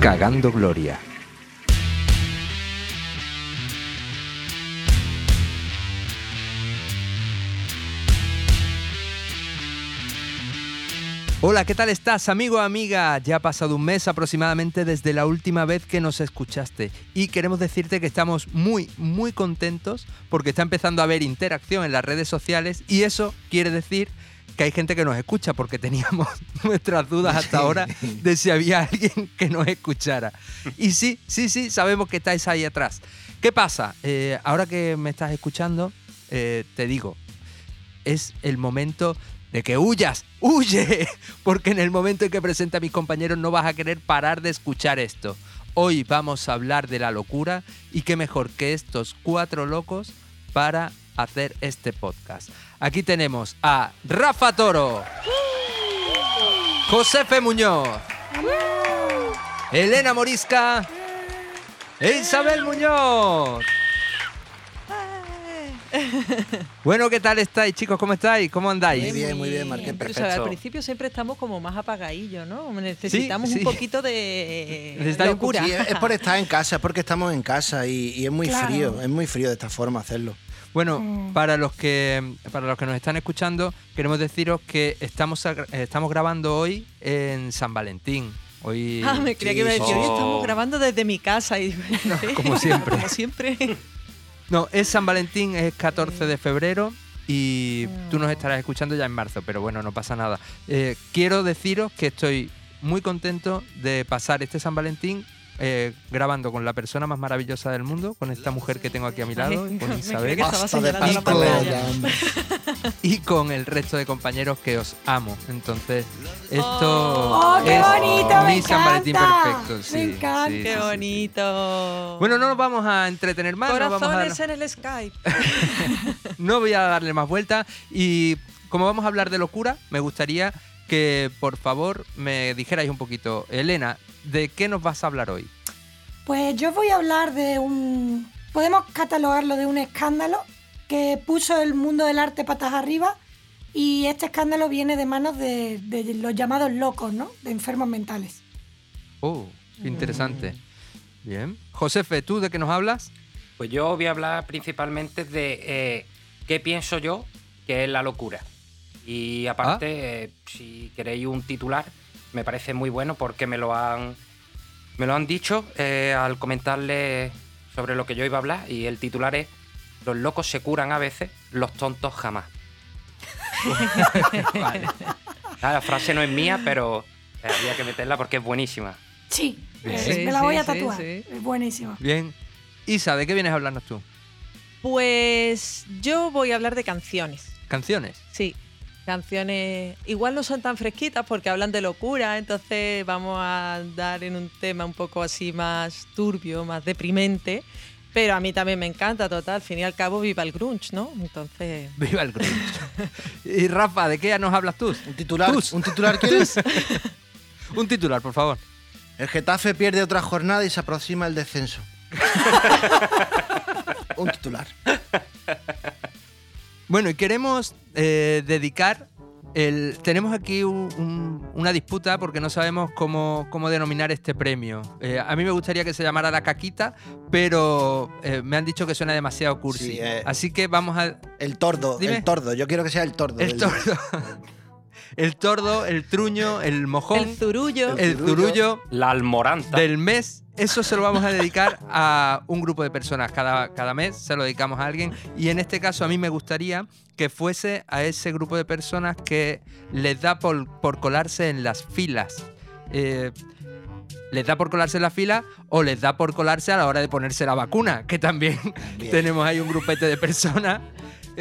Cagando Gloria. Hola, ¿qué tal estás, amigo o amiga? Ya ha pasado un mes aproximadamente desde la última vez que nos escuchaste y queremos decirte que estamos muy, muy contentos porque está empezando a haber interacción en las redes sociales y eso quiere decir que hay gente que nos escucha porque teníamos nuestras dudas hasta ahora de si había alguien que nos escuchara. Y sí, sí, sí, sabemos que estáis ahí atrás. ¿Qué pasa? Eh, ahora que me estás escuchando, eh, te digo, es el momento de que huyas, huye, porque en el momento en que presente a mis compañeros no vas a querer parar de escuchar esto. Hoy vamos a hablar de la locura y qué mejor que estos cuatro locos para hacer este podcast. Aquí tenemos a Rafa Toro, Josefe Muñoz, Elena Morisca Isabel Muñoz. Bueno, ¿qué tal estáis, chicos? ¿Cómo estáis? ¿Cómo andáis? Muy bien, muy bien, Marqués, Pero, perfecto. al principio siempre estamos como más apagadillos, ¿no? Necesitamos sí. un poquito de Necesitáis un locura. Sí, es por estar en casa, es porque estamos en casa y, y es muy Claro. frío, es muy frío de esta forma hacerlo. Bueno, Mm. para los que para los que nos están escuchando, queremos deciros que estamos estamos grabando hoy en San Valentín. Hoy Ah, me creía Sí, que iba a decir, hoy estamos grabando desde mi casa. Y como siempre. como siempre. No, es San Valentín, es 14 de febrero y tú nos estarás escuchando ya en marzo, pero bueno, no pasa nada. Eh, quiero deciros que estoy muy contento de pasar este San Valentín eh, grabando con la persona más maravillosa del mundo, con esta mujer que tengo aquí a mi lado, Ay, con Isabel, y con el resto de compañeros que os amo. Entonces, esto ¡Oh, qué es bonito! mi me San Valentín perfecto. Sí, me encanta. sí, Qué sí, sí. bonito. Bueno, no nos vamos a entretener más, no, vamos a Corazones en el Skype. no voy a darle más vuelta y como vamos a hablar de locura, me gustaría que por favor me dijerais un poquito, Elena, ¿de qué nos vas a hablar hoy? Pues yo voy a hablar de un. Podemos catalogarlo de un escándalo que puso el mundo del arte patas arriba. Y este escándalo viene de manos de, de los llamados locos, ¿no? De enfermos mentales. Oh, qué interesante. Bien. Josefe, ¿tú de qué nos hablas? Pues yo voy a hablar principalmente de eh, qué pienso yo que es la locura. Y aparte, eh, si queréis un titular, me parece muy bueno porque me lo han, me lo han dicho eh, al comentarle sobre lo que yo iba a hablar. Y el titular es: Los locos se curan a veces, los tontos jamás. Vale. Ah, La frase no es mía, pero eh, había que meterla porque es buenísima. Sí, eh, Sí, me la voy sí, a tatuar. sí. Es buenísimo. Bien. Isa, ¿de qué vienes a hablarnos tú? Pues yo voy a hablar de canciones. ¿Canciones? Sí, canciones igual no son tan fresquitas porque hablan de locura, entonces vamos a dar en un tema un poco así más turbio, más deprimente, pero a mí también me encanta, total, al fin y al cabo viva el grunge, ¿no? Entonces... Viva el grunge. y Rafa, ¿de qué nos hablas tú? ¿Un titular? Tus. ¿Un titular quieres? Un titular, por favor. El Getafe pierde otra jornada y se aproxima el descenso. Un titular. Bueno, y queremos eh, dedicar el. Tenemos aquí un- un- una disputa porque no sabemos cómo, cómo denominar este premio. Eh, a mí me gustaría que se llamara la caquita, pero eh, me han dicho que suena demasiado cursi. Sí, eh. Así que vamos a. El tordo, Dime. el tordo. Yo quiero que sea el tordo. El tordo. El tordo, el truño, el mojón, El zurullo. el zurullo La almoranta. del mes. Eso se lo vamos a dedicar a un grupo de personas. Cada, cada mes se lo dedicamos a alguien. Y en este caso a mí me gustaría que fuese a ese grupo de personas que les da por, por colarse en las filas. Eh, les da por colarse en la fila o les da por colarse a la hora de ponerse la vacuna, que también Bien. tenemos ahí un grupete de personas.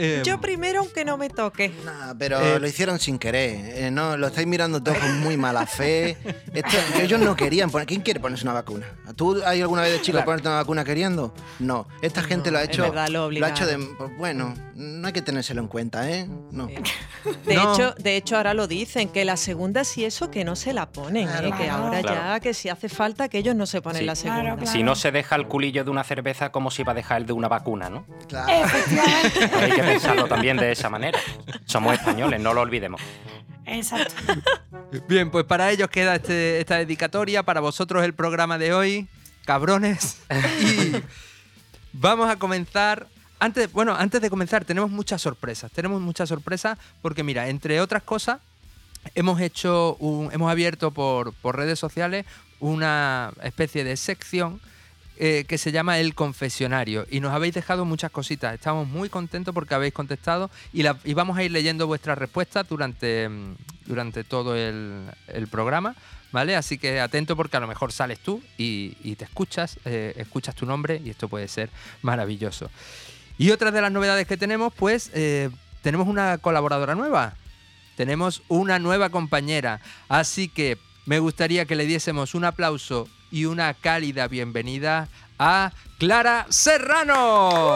Eh, Yo primero, aunque no me toque. Nah, pero Eh, lo hicieron sin querer. eh, no, lo estáis mirando todo con muy mala fe. Esto- ellos no querían poner. ¿Quién quiere ponerse una vacuna? ¿Tú hay alguna vez de chico Claro. ponerte una vacuna queriendo? No. Esta gente No, lo ha es hecho. verdad, lo lo ha hecho de. pues, bueno, no hay que tenérselo en cuenta, ¿eh? No. De, No. hecho, de hecho, ahora lo dicen, que la segunda sí eso que no se la ponen, ¿eh? Claro. que ahora ya que si hace falta que ellos no se ponen Sí. la segunda. Claro, claro. Si no se deja el culillo de una cerveza, como si va a dejar el de una vacuna, ¿no? Claro. Efectivamente. Hay que pensarlo también de esa manera. Somos españoles, no lo olvidemos. Exacto. Bien, pues para ellos queda este- esta dedicatoria, para vosotros el programa de hoy, cabrones. Y vamos a comenzar. Antes, bueno, antes de comenzar, tenemos muchas sorpresas. Tenemos muchas sorpresas porque, mira, entre otras cosas, hemos hecho un, hemos abierto por, por redes sociales una especie de sección eh, que se llama El Confesionario y nos habéis dejado muchas cositas. Estamos muy contentos porque habéis contestado y, vamos a ir leyendo vuestras respuestas durante, mm, durante todo el, programa. ¿Vale? Así que atento porque a lo mejor sales tú y, y te escuchas, eh, escuchas tu nombre y esto puede ser maravilloso. Y otra de las novedades que tenemos, pues eh, tenemos una colaboradora nueva. Tenemos una nueva compañera. Así que me gustaría que le diésemos un aplauso y una cálida bienvenida a Clara Serrano.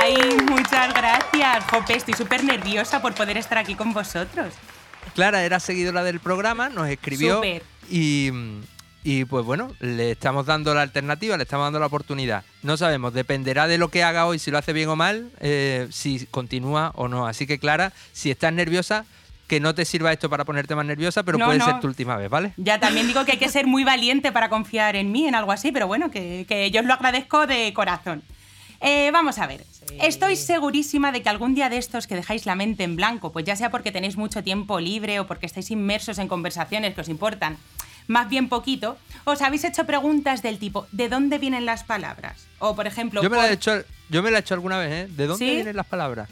Ay, muchas gracias. Jope, estoy súper nerviosa por poder estar aquí con vosotros. Clara era seguidora del programa, nos escribió Súper. y, y pues bueno, le estamos dando la alternativa, le estamos dando la oportunidad. No sabemos, dependerá de lo que haga hoy, si lo hace bien o mal, eh, si continúa o no. Así que Clara, si estás nerviosa, que no te sirva esto para ponerte más nerviosa, pero No, puede no. ser tu última vez, ¿vale? Ya también digo que hay que ser muy valiente para confiar en mí, en algo así, pero bueno, que, que yo os lo agradezco de corazón. Eh, vamos a ver. Estoy segurísima de que algún día de estos que dejáis la mente en blanco, pues ya sea porque tenéis mucho tiempo libre o porque estáis inmersos en conversaciones que os importan más bien poquito, os habéis hecho preguntas del tipo ¿de dónde vienen las palabras? O por ejemplo, Yo me, la he hecho, yo me la he hecho alguna vez, ¿eh? ¿De dónde ¿Sí? vienen las palabras?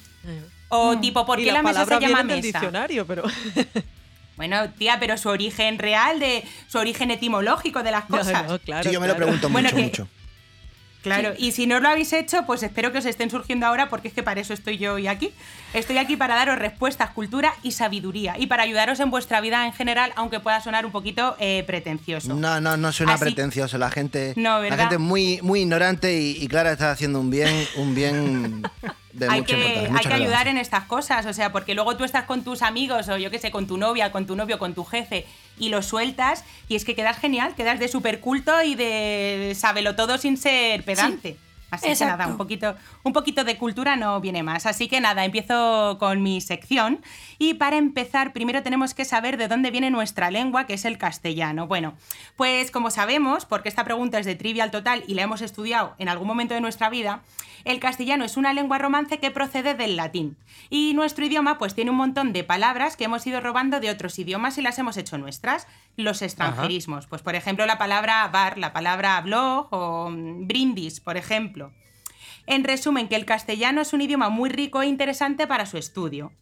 O tipo ¿por Y qué la, las mesa se llama mesa? diccionario, pero Bueno, tía, pero su origen real, de su origen etimológico de las No, cosas. no, claro, sí, yo me lo pregunto Bueno, mucho, que- mucho. Claro, y si no lo habéis hecho, pues espero que os estén surgiendo ahora porque es que para eso estoy yo hoy aquí. Estoy aquí para daros respuestas, cultura y sabiduría y para ayudaros en vuestra vida en general, aunque pueda sonar un poquito eh, pretencioso. No, no, no suena Así- pretencioso. La gente, No, la gente es muy, muy ignorante y, y Clara está haciendo un bien, un bien de hay mucha que, importancia, hay mucha que ayudar en estas cosas, o sea, porque luego tú estás con tus amigos o yo qué sé, con tu novia, con tu novio, con tu jefe y lo sueltas y es que quedas genial, quedas de súper culto y de sábelo todo sin ser pedante. Así que nada, un poquito, un poquito de cultura no viene más. Así que nada, empiezo con mi sección. Y para empezar, primero tenemos que saber de dónde viene nuestra lengua, que es el castellano. Bueno, pues como sabemos, porque esta pregunta es de trivial total y la hemos estudiado en algún momento de nuestra vida, el castellano es una lengua romance que procede del latín. Y nuestro idioma pues tiene un montón de palabras que hemos ido robando de otros idiomas y las hemos hecho nuestras. Los extranjerismos, pues por ejemplo la palabra bar, la palabra blog o mm, brindis, por ejemplo. En resumen, que el castellano es un idioma muy rico e interesante para su estudio.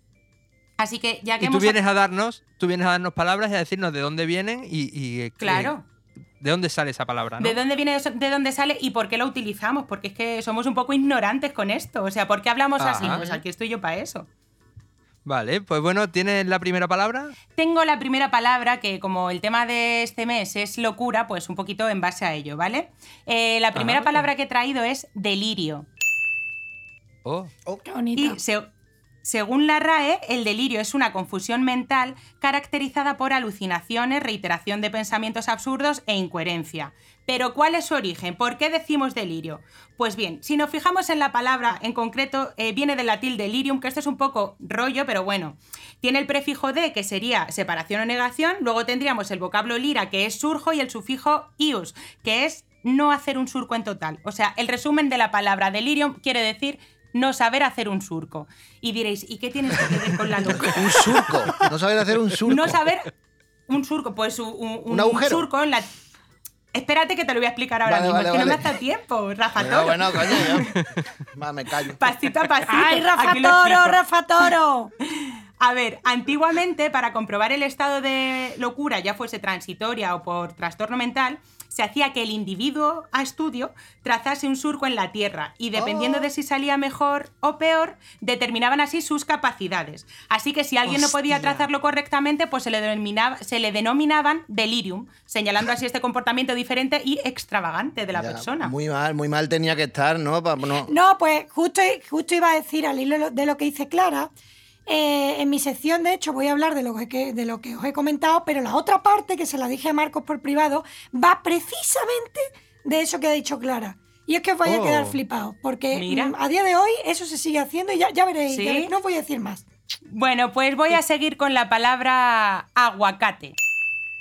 Así que ya que Y tú hemos... vienes a darnos, tú vienes a darnos palabras y a decirnos de dónde vienen y, y, eh, Claro. de dónde sale esa palabra, ¿no? ¿De dónde viene eso? ¿De dónde sale y por qué lo utilizamos? Porque es que somos un poco ignorantes con esto. O sea, ¿por qué hablamos así? Pues aquí estoy yo para eso. Vale, pues bueno, ¿tienes la primera palabra? Tengo la primera palabra que como el tema de este mes es locura, pues un poquito en base a ello, ¿vale? Eh, la primera Ajá. palabra que he traído es delirio. Oh, Qué bonita. Y se- según la RAE, el delirio es una confusión mental caracterizada por alucinaciones, reiteración de pensamientos absurdos e incoherencia. Pero ¿cuál es su origen? ¿Por qué decimos delirio? Pues bien, si nos fijamos en la palabra en concreto, eh, viene del latín delirium, que esto es un poco rollo, pero bueno. Tiene el prefijo de, que sería separación o negación, luego tendríamos el vocablo lira, que es surjo, y el sufijo ius, que es no hacer un surco en total. O sea, el resumen de la palabra delirium quiere decir no saber hacer un surco. Y diréis, ¿y qué tiene esto que ver con la locura? Un surco. No saber hacer un surco. No saber un surco, pues un, un- ¿Un agujero? surco en la... Espérate que te lo voy a explicar ahora Vale, mismo, vale, es que no me vale. ha dado tiempo, Rafa Bueno, Toro. bueno, coño, yo. Va, me callo. Pasito a pasito. ¡Ay, Rafa Toro. Rafa Toro! A ver, antiguamente para comprobar el estado de locura, ya fuese transitoria o por trastorno mental, se hacía que el individuo a estudio trazase un surco en la Tierra y dependiendo de si salía mejor o peor, determinaban así sus capacidades. Así que si alguien no podía trazarlo correctamente, pues se le, denominaba, se le denominaban delirium, señalando así este comportamiento diferente y extravagante de la Ya, persona. Muy mal, muy mal tenía que estar, ¿no? Pa- no. No, pues justo, justo iba a decir al hilo de lo que dice Clara. Eh, en mi sección, de hecho, voy a hablar de lo, que, de lo que os he comentado, pero la otra parte, que se la dije a Marcos por privado, va precisamente de eso que ha dicho Clara. Y es que os vais a Oh. quedar flipados, porque Mira. mm, a día de hoy eso se sigue haciendo y ya, ya veréis, ¿Sí? ya veréis, no os voy a decir más. Bueno, pues voy a seguir con la palabra aguacate.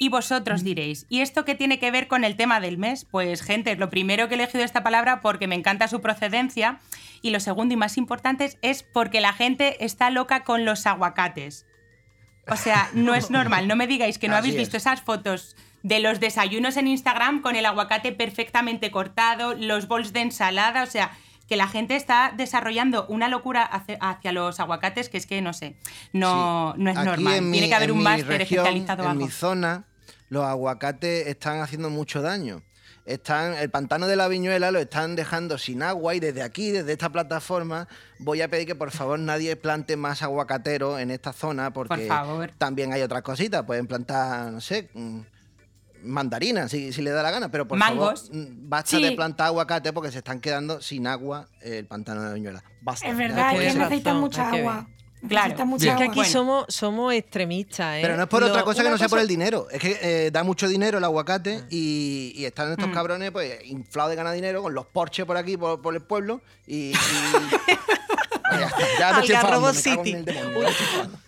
Y vosotros diréis, ¿y esto qué tiene que ver con el tema del mes? Pues gente, lo primero que he elegido esta palabra porque me encanta su procedencia y lo segundo y más importante es porque la gente está loca con los aguacates. O sea, no es normal, no me digáis que no Así habéis es. visto esas fotos de los desayunos en Instagram con el aguacate perfectamente cortado, los bols de ensalada, o sea, que la gente está desarrollando una locura hacia, los aguacates que es que no sé, no, Sí. no es Aquí normal. mi- Tiene que haber un máster región, especializado o En algo. mi zona, los aguacates están haciendo mucho daño. Están, el pantano de la viñuela lo están dejando sin agua y desde aquí, desde esta plataforma, voy a pedir que por favor nadie plante más aguacatero en esta zona porque favor. también hay otras cositas. Pueden plantar, no sé, mm, mandarinas si, si le da la gana, pero por Mangos. favor, mm, basta Sí. de plantar aguacate porque se están quedando sin agua eh, el pantano de la viñuela. Basta. Es verdad, es que necesitan mucha agua. Claro. Es que aquí Bueno. somos, somos extremistas, ¿eh? Pero no es por Lo- otra cosa que no sea por el dinero. Es que eh, da mucho dinero el aguacate y, y están estos Mm. cabrones pues inflados de ganar dinero con los porches por aquí, por, por el pueblo. Y. y- ya, está, ya me estoy enfadando, City. demonio.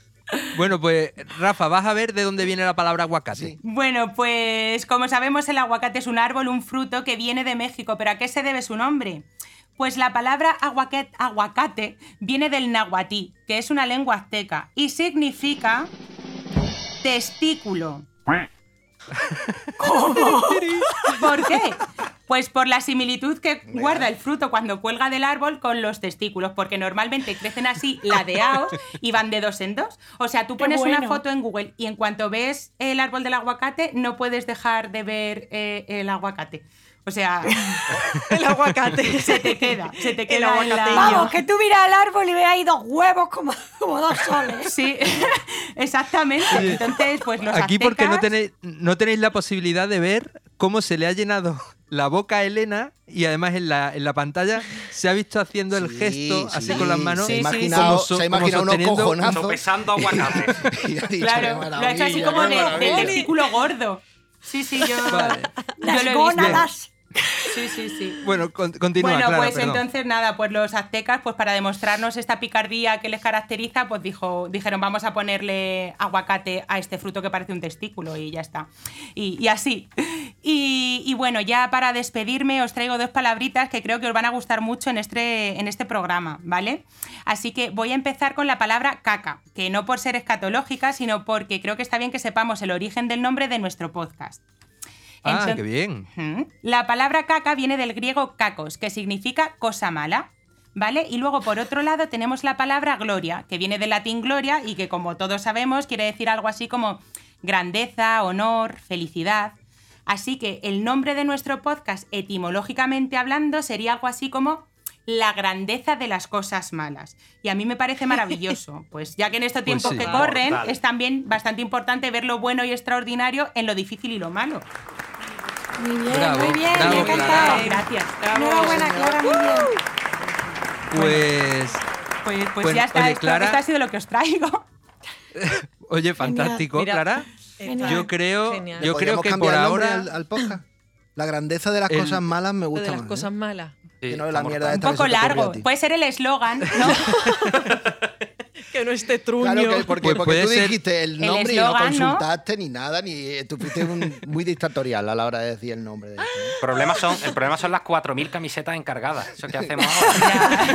Bueno, pues Rafa, vas a ver de dónde viene la palabra aguacate. Sí. Bueno, pues como sabemos el aguacate es un árbol, un fruto que viene de México, pero ¿a qué se debe su nombre? Pues la palabra aguacate, aguacate viene del nahuatí, que es una lengua azteca, y significa testículo. ¿Por qué? Pues por la similitud que guarda el fruto cuando cuelga del árbol con los testículos, porque normalmente crecen así ladeados y van de dos en dos. O sea, tú pones una foto en Google y en cuanto ves el árbol del aguacate, no puedes dejar de ver eh, el aguacate. O sea, El aguacate. se te queda, se te El queda aguacateño. Vamos, que tú miras al árbol y ves ahí dos huevos como, como dos soles. Sí, exactamente. Entonces, pues los Aquí porque no aztecas- tenéis, no tenéis la posibilidad de ver cómo se le ha llenado la boca a Elena y además en la, en la pantalla se ha visto haciendo el Sí, gesto así sí, con las manos. Se ha Sí, como so- se ha imaginado unos cojonazos. Sopesando aguacates. Claro, "Qué lo ha hecho así como de, de maravilla". testículo gordo. Sí, sí, yo, Vale. yo Las lo he visto. gónadas. Sí, sí, sí. Bueno, con- continúa, bueno, Clara, pues perdón. entonces nada, pues los aztecas, pues para demostrarnos esta picardía que les caracteriza, pues dijo, dijeron, vamos a ponerle aguacate a este fruto que parece un testículo y ya está. Y, y así. Y, y bueno, ya para despedirme os traigo dos palabritas que creo que os van a gustar mucho en este, en este programa, ¿vale? Así que voy a empezar con la palabra caca, que no por ser escatológica, sino porque creo que está bien que sepamos el origen del nombre de nuestro podcast. Ah, qué bien. La palabra caca viene del griego kakos, que significa cosa mala. ¿Vale? Y luego, por otro lado, tenemos la palabra gloria, que viene del latín gloria y que, como todos sabemos, quiere decir algo así como grandeza, honor, felicidad. Así que el nombre de nuestro podcast, etimológicamente hablando, sería algo así como la grandeza de las cosas malas. Y a mí me parece maravilloso, pues ya que en estos tiempos sí. que corren es también bastante importante ver lo bueno y extraordinario en lo difícil y lo malo. Muy bien, Bravo, muy bien, bravo, me encantado. Gracias. Enhorabuena, Clara, muy bien. Pues, Pues, pues Bueno, ya está, oye, esto, Clara- esto ha sido lo que os traigo. oye, fantástico, Mira, Clara. Genial. Yo creo, Genial. yo creo ¿Podríamos que cambiar por ahora al, al podcast? La grandeza de las El- cosas malas me gusta de las más, cosas ¿eh? malas. Sí, Que no la mierda. Un poco largo. Puede ser el eslogan, ¿no? Que no esté truño. Claro, que porque, tú dijiste el el nombre y no consultaste ni nada, ni eh, tú fuiste un- muy dictatorial a la hora de decir el nombre. De esto, ¿eh? El problema son, el problema son las 4.000 camisetas encargadas. Eso que hacemos ahora.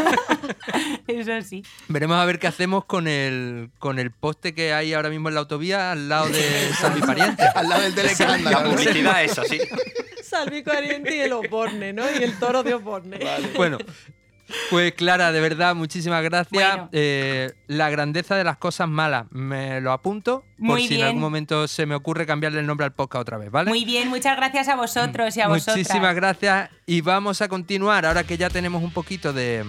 Eso sí. veremos a ver qué hacemos con el con el poste que hay ahora mismo en la autovía al lado de Salvi Pariente. Al lado del del La publicidad es así. Salvi Cariente y el Oporne, ¿no? Y el toro de Oporne. Bueno, Pues Clara, de verdad, muchísimas gracias. Bueno. Eh, la grandeza de las cosas malas, me lo apunto por Muy si en algún momento se me ocurre cambiarle el nombre al podcast otra vez, ¿vale? Muy bien, muchas gracias a vosotros y a vosotras. Muchísimas gracias y vamos a continuar, ahora que ya tenemos un poquito de,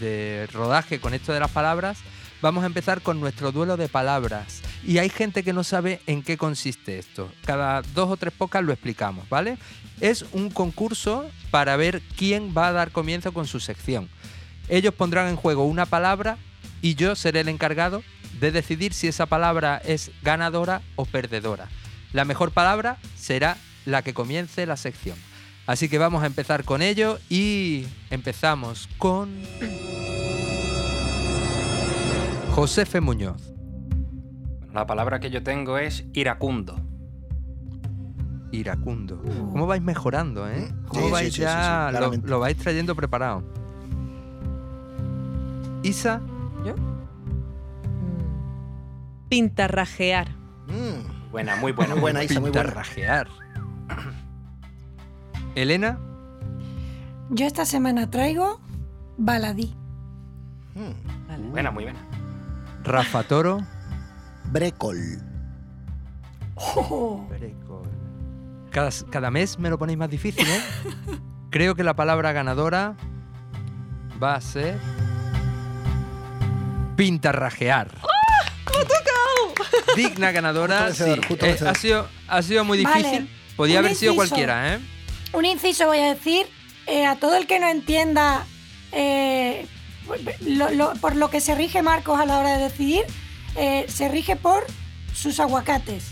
de rodaje con esto de las palabras, vamos a empezar con nuestro duelo de palabras. Y hay gente que no sabe en qué consiste esto. Cada dos o tres pocas lo explicamos, ¿vale? Es un concurso para ver quién va a dar comienzo con su sección. Ellos pondrán en juego una palabra y yo seré el encargado de decidir si esa palabra es ganadora o perdedora. La mejor palabra será la que comience la sección. Así que vamos a empezar con ello y empezamos con Josefe Muñoz. La palabra que yo tengo es iracundo. Iracundo. ¿Cómo vais mejorando, eh? ¿Cómo Sí, sí, vais sí, sí, ya? sí, lo, claramente. lo vais trayendo preparado. Isa, ¿Yo? Mm. Pintarrajear. Mm, Buena, muy buena. buena, Isa, muy buena. pintarrajear. Elena, Yo esta semana traigo baladí. mm. Buena, muy buena. Rafa Toro. Brécol. Brecol. Cada, cada mes me lo ponéis más difícil, ¿eh? Creo que la palabra ganadora va a ser. Pintarrajear. Digna ganadora. Justo vencedor, sí. justo Eh, ha, sido, ha sido muy Vale. difícil. Podía Un haber sido inciso. cualquiera, ¿eh? Un inciso voy a decir, eh, a todo el que no entienda eh, lo- lo- por lo que se rige Marcos a la hora de decidir, eh, se rige por sus aguacates,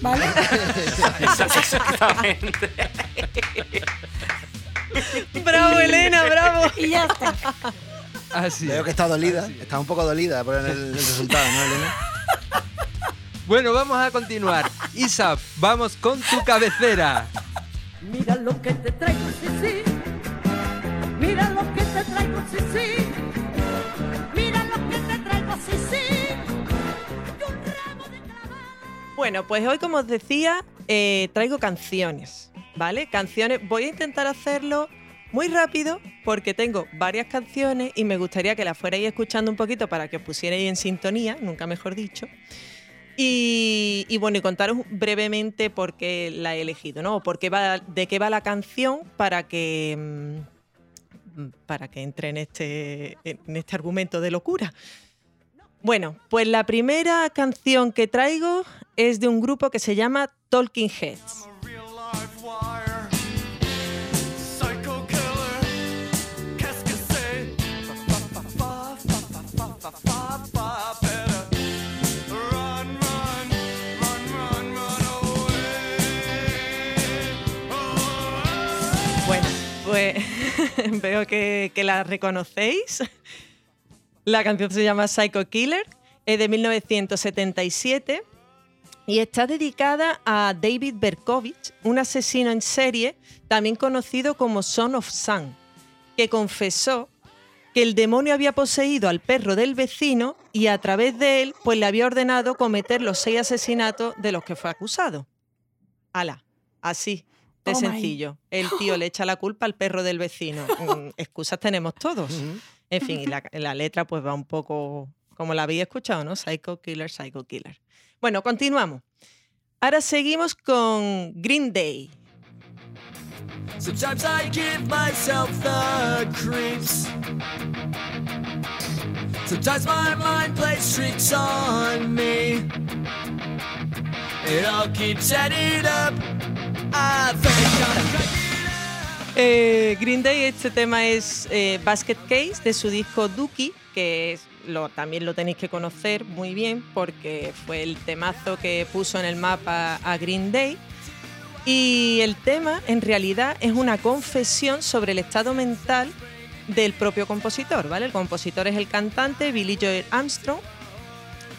¿vale? Exactamente. ¡Bravo, Elena, bravo! y ya está. Así. Veo que está dolida. Está un poco dolida por el, el resultado, ¿no, Elena? Bueno, vamos a continuar. Isa, vamos con tu cabecera. Mira lo que te traigo, sí, sí. Mira lo que te traigo, sí, sí. Bueno, pues hoy, como os decía, eh, traigo canciones, ¿vale? Canciones. Voy a intentar hacerlo muy rápido porque tengo varias canciones y me gustaría que las fuerais escuchando un poquito para que os pusierais en sintonía, nunca mejor dicho. Y, bueno, y contaros brevemente por qué la he elegido, ¿no? O por qué va, de qué va la canción para que, mm, para que entre en este, en este argumento de locura. Bueno, pues la primera canción que traigo es de un grupo que se llama Talking Heads. Bueno, pues veo que, que la reconocéis. La canción se llama Psycho Killer, es de 1977 y está dedicada a David Berkovich, un asesino en serie, también conocido como Son of Sam, que confesó que el demonio había poseído al perro del vecino y a través de él pues le había ordenado cometer los seis asesinatos de los que fue acusado. Ala, así de ahí. sencillo. El tío le echa la culpa al perro del vecino. Mm, Excusas tenemos todos. En fin, y la, la letra pues va un poco como la habéis escuchado, ¿no? Psycho Killer, Psycho Killer. Bueno, continuamos. Ahora seguimos con Green Day. Sometimes I give myself the creeps. Sometimes my mind plays tricks on me. It all keeps adding up. I think I'm Eh, Green Day, este tema es eh, Basket Case de su disco Dookie, que es- lo, también lo tenéis que conocer muy bien porque fue el temazo que puso en el mapa a Green Day. Y el tema en realidad es una confesión sobre el estado mental del propio compositor, ¿vale? El compositor es el cantante Billy Joel Armstrong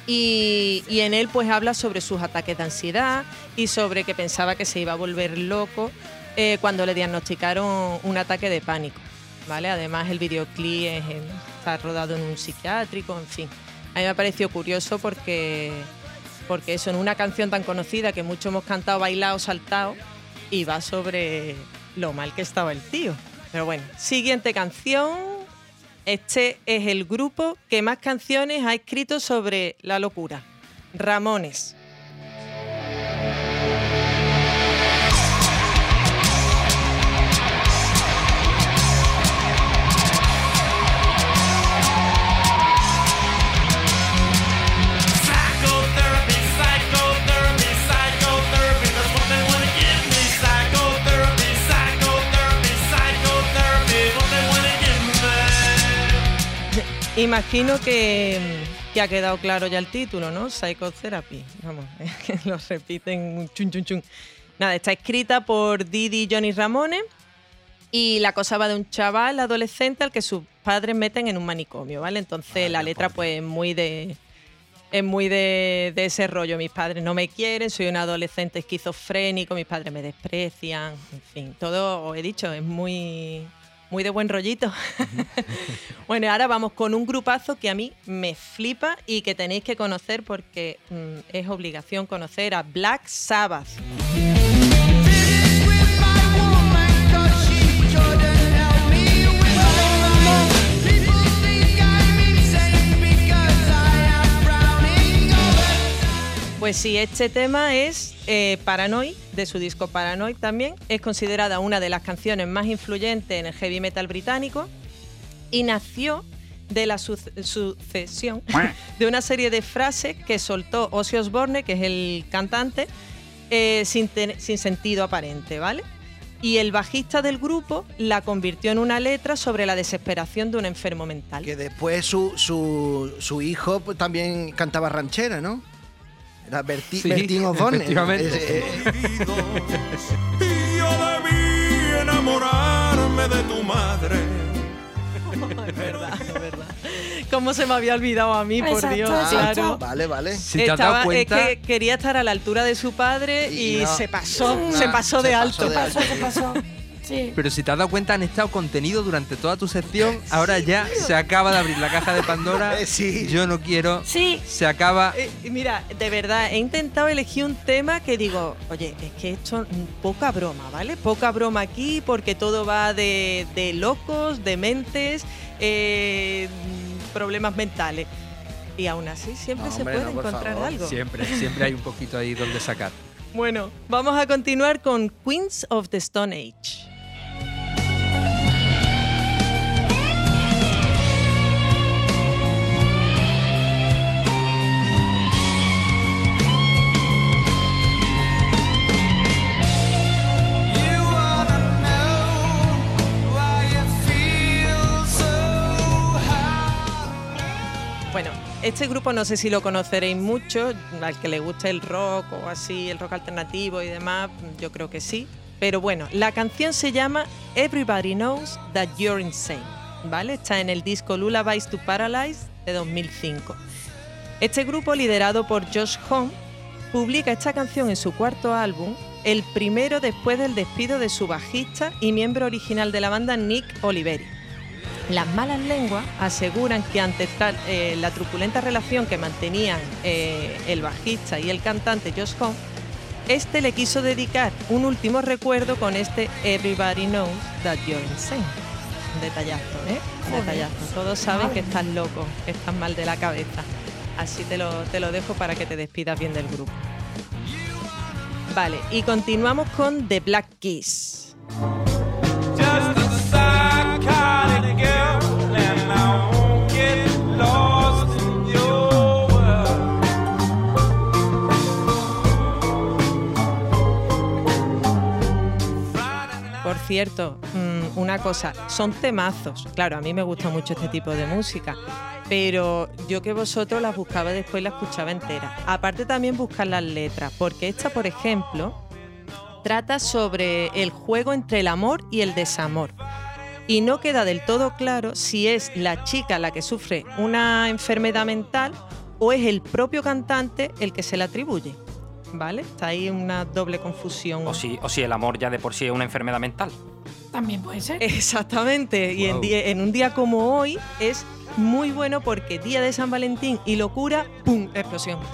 y, y en él pues habla sobre sus ataques de ansiedad y sobre que pensaba que se iba a volver loco eh, cuando le diagnosticaron un ataque de pánico. ¿vale? Además el videoclip es en- está rodado en un psiquiátrico, en fin. A mí me ha parecido curioso porque, porque eso en una canción tan conocida que muchos hemos cantado, bailado, saltado y va sobre lo mal que estaba el tío. Pero bueno, siguiente canción Este es el grupo que más canciones ha escrito sobre la locura. Ramones. Imagino que, que ha quedado claro ya el título, ¿no? Psychotherapy. Vamos, que lo repiten un chun chun chun. Nada, está escrita por Didi Johnny Ramones y la cosa va de un chaval adolescente al que sus padres meten en un manicomio, ¿vale? Entonces la letra pues es muy de es muy de, de ese rollo. Mis padres no me quieren, soy un adolescente esquizofrénico, mis padres me desprecian, en fin, todo, os he dicho, es muy, muy de buen rollito. bueno, ahora vamos con un grupazo que a mí me flipa y que tenéis que conocer porque mm, es obligación conocer a Black Sabbath. Pues sí, este tema es eh, Paranoid, de su disco Paranoid también. Es considerada una de las canciones más influyentes en el heavy metal británico y nació de la suce- sucesión de una serie de frases que soltó Ozzy Osbourne, que es el cantante, eh, sin, sin sentido aparente, ¿vale? Y el bajista del grupo la convirtió en una letra sobre la desesperación de un enfermo mental. Que después su, su, su hijo pues, también cantaba ranchera, ¿no? Era Berti, Sí, Bertín Osborne. efectivamente. Ese, eh, Y yo debí enamorarme de tu madre. es verdad, es verdad. ¿Cómo se me había olvidado a mí, por Dios? exacto. Claro. Vale, vale. Si te has Estaba- dado cuenta, Es que quería estar a la altura de su padre y, Y no. se pasó, No, se pasó se de pasó alto. de Pasó, se pasó. Sí. pero si te has dado cuenta, han estado contenido durante toda tu sección. Ahora ya se acaba de abrir la caja de Pandora. Eh, sí. Yo no quiero. Sí. Se acaba. Eh, mira, de verdad, he intentado elegir un tema que digo, oye, es que esto mm, poca broma, ¿vale? Poca broma aquí porque todo va de, de locos, de mentes, eh, mm, problemas mentales. Y aún así siempre No, se puede no, encontrar favor. algo. Siempre, siempre hay un poquito ahí donde sacar. Bueno, vamos a continuar con Queens of the Stone Age. Este grupo no sé si lo conoceréis mucho, al que le guste el rock o así, el rock alternativo y demás, yo creo que sí. Pero bueno, la canción se llama Everybody Knows That You're Insane, ¿vale? Está en el disco Lullabies to Paralyze de 2005. Este grupo, liderado por Josh Home, publica esta canción en su cuarto álbum, el primero después del despido de su bajista y miembro original de la banda Nick Oliveri. Las malas lenguas aseguran que ante tal- eh, la truculenta relación que mantenían eh, el bajista y el cantante Josh Home, este le quiso dedicar un último recuerdo con este Everybody Knows That You're Insane. Un detallazo, ¿eh? Un Joder. detallazo. Todos saben que estás loco, que estás mal de la cabeza. Así te lo, te lo dejo para que te despidas bien del grupo. Vale, y continuamos con The Black Keys. Cierto, mm, una cosa, son temazos. Claro, a mí me gusta mucho este tipo de música, pero yo que vosotros las buscaba después y las escuchaba entera. Aparte también buscar las letras, porque esta, por ejemplo, trata sobre el juego entre el amor y el desamor. Y no queda del todo claro si es la chica la que sufre una enfermedad mental o es el propio cantante el que se la atribuye. ¿Vale? Está ahí una doble confusión. O si, o si el amor ya de por sí es una enfermedad mental. También puede ser. Exactamente. Y en, Guau. día- en un día como hoy es muy bueno porque día de San Valentín y locura, ¡pum! Explosión.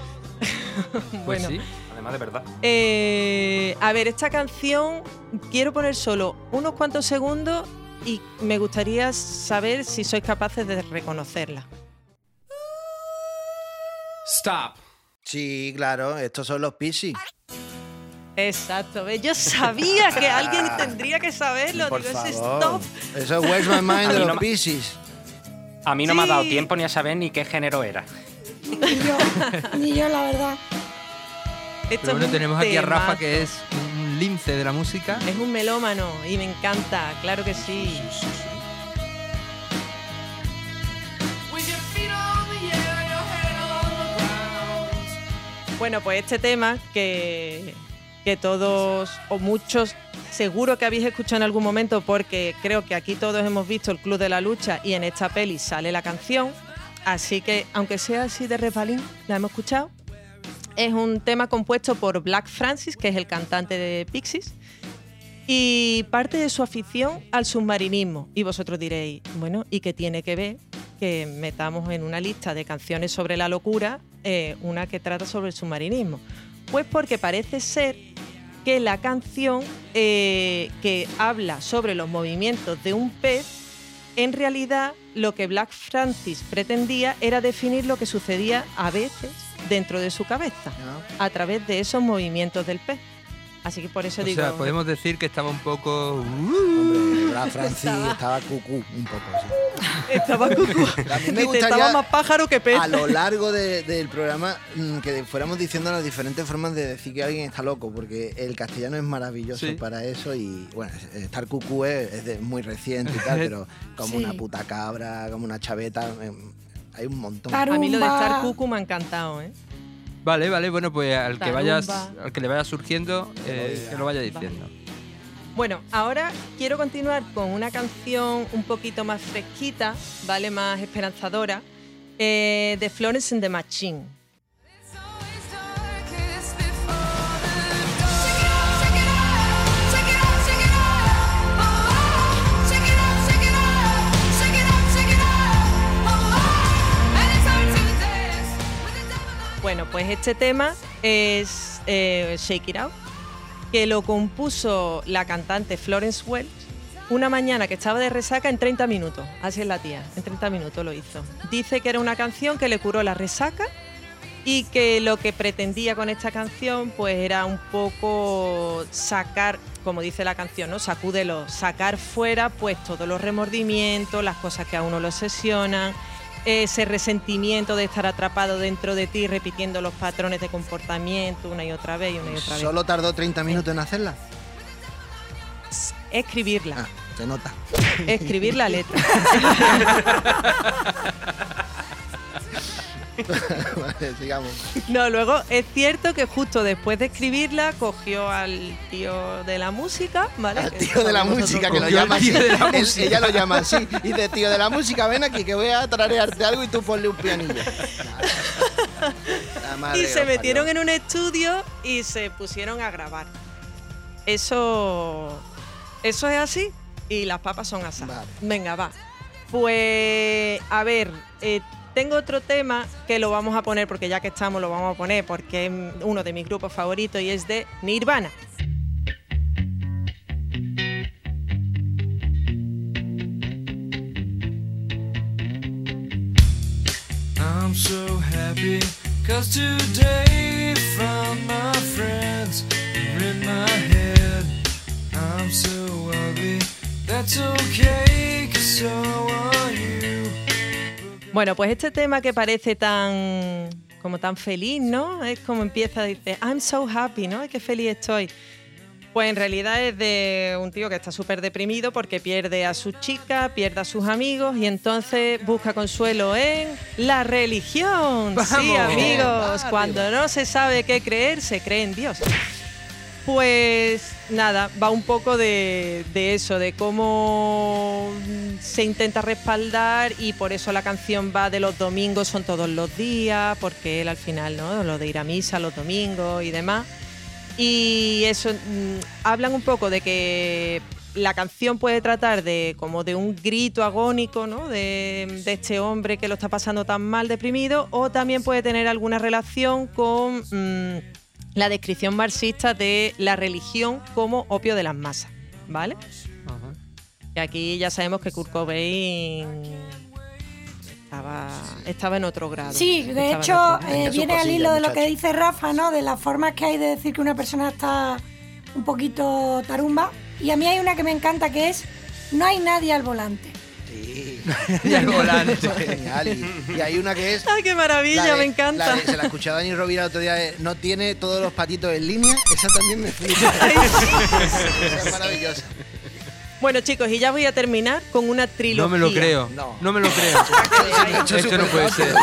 Pues bueno, sí. Además de verdad. eh, a ver, esta canción quiero poner solo unos cuantos segundos y me gustaría saber si sois capaces de reconocerla. Stop. Sí, claro, estos son los Piscis. Exacto, yo sabía que alguien tendría que saberlo. Por Digo, ese favor. stop. Eso es Where's My Mind de los no me- Piscis. A mí no me ha dado tiempo ni a saber ni qué género era. Ni yo, ni yo, la verdad. Esto Pero es bueno, tenemos aquí a Rafa que es lince de la música. Es un melómano y me encanta, claro que sí. Bueno, pues este tema que, que todos o muchos seguro que habéis escuchado en algún momento porque creo que aquí todos hemos visto el Club de la Lucha y en esta peli sale la canción. Así que, aunque sea así de resbalín, la hemos escuchado. Es un tema compuesto por Black Francis, que es el cantante de Pixies, y parte de su afición al submarinismo. Y vosotros diréis, bueno, ¿y qué tiene que ver que metamos en una lista de canciones sobre la locura eh, una que trata sobre el submarinismo? Pues porque parece ser que la canción eh, que habla sobre los movimientos de un pez, en realidad lo que Black Francis pretendía era definir lo que sucedía a veces dentro de su cabeza, a través de esos movimientos del pez. Así que por eso O digo... sea, podemos decir que estaba un poco... Hombre, Brad Francis estaba cucú un poco así. Estaba cucú. A mí me gustaría estaba más pájaro que pez. a lo largo de- del programa mm, que fuéramos diciendo las diferentes formas de decir que alguien está loco, porque el castellano es maravilloso Sí. para eso y bueno, es- estar cucú es, es de muy reciente y tal, pero como Sí. una puta cabra, como una chaveta, em, hay un montón. Claro. A mí lo de Tarumba. estar cucu me ha encantado, ¿eh? Vale, vale, bueno, pues al que, vayas, Tarumba. al que le vaya surgiendo, eh, que lo vaya diciendo. Bueno, ahora quiero continuar con una canción un poquito más fresquita, ¿vale? Más esperanzadora, eh, de Florence and the Machine. Bueno, pues este tema es eh, Shake It Out, que lo compuso la cantante Florence Welch una mañana que estaba de resaca en 30 minutos. Así es la tía, en 30 minutos lo hizo. Dice que era una canción que le curó la resaca y que lo que pretendía con esta canción pues era un poco sacar, como dice la canción, ¿no? Sacúdelo, sacar fuera pues todos los remordimientos, las cosas que a uno lo obsesionan, ese resentimiento de estar atrapado dentro de ti repitiendo los patrones de comportamiento una y otra vez y una y otra vez. ¿Solo tardó 30 minutos en hacerla? Escribirla, Ah, se nota. escribir la letra. vale, sigamos. No, luego es cierto que justo después de escribirla cogió al tío de la música, ¿vale? Al tío de la música, que lo llama así. Él- ella lo llama así. Y dice, tío de la música, ven aquí, que voy a trarearte algo y tú ponle un pianillo. Y se metieron en un estudio y se pusieron a grabar. Eso, eso es así y las papas son asadas. Vale. Venga, va. Pues, a ver, eh, tengo otro tema que lo vamos a poner, porque ya que estamos lo vamos a poner, porque es uno de mis grupos favoritos y es de Nirvana. I'm so happy cause today found my friends in my head. I'm so ugly, that's okay cause so are you. Bueno, pues este tema que parece tan como tan feliz, ¿no? Es como empieza, dice, I'm so happy, ¿no? Ay, qué feliz estoy. Pues en realidad es de un tío que está súper deprimido porque pierde a su chica, pierde a sus amigos y entonces busca consuelo en la religión. Sí, ¡Vamos! amigos, cuando no se sabe qué creer, se cree en Dios. Pues nada, va un poco de, eso, de cómo se intenta respaldar y por eso la canción va de los domingos, son todos los días, porque él al final, ¿no? Lo de ir a misa los domingos y demás. Y eso, mm, hablan un poco de que la canción puede tratar de como de un grito agónico, ¿no? De, de este hombre que lo está pasando tan mal, deprimido, o también puede tener alguna relación con mm, la descripción marxista de la religión como opio de las masas, ¿vale? Y aquí ya sabemos que Kurt Cobain estaba, estaba en otro grado. Sí, de hecho, eh, viene al hilo de lo que dice Rafa, ¿no? De las formas que hay de decir que una persona está un poquito tarumba. Y a mí hay una que me encanta que es no hay nadie al volante. Eso es genial. Y, y hay una que es. ¡Ay, qué maravilla! de- me encanta. la de- se la escuché a Dani Rovira el otro día. de, no tiene todos los patitos en línea. Esa también me flipa. Esa es maravillosa. Bueno, chicos, y ya voy a terminar con una trilogía. No me lo creo. No. No me lo creo. Esto no puede ser.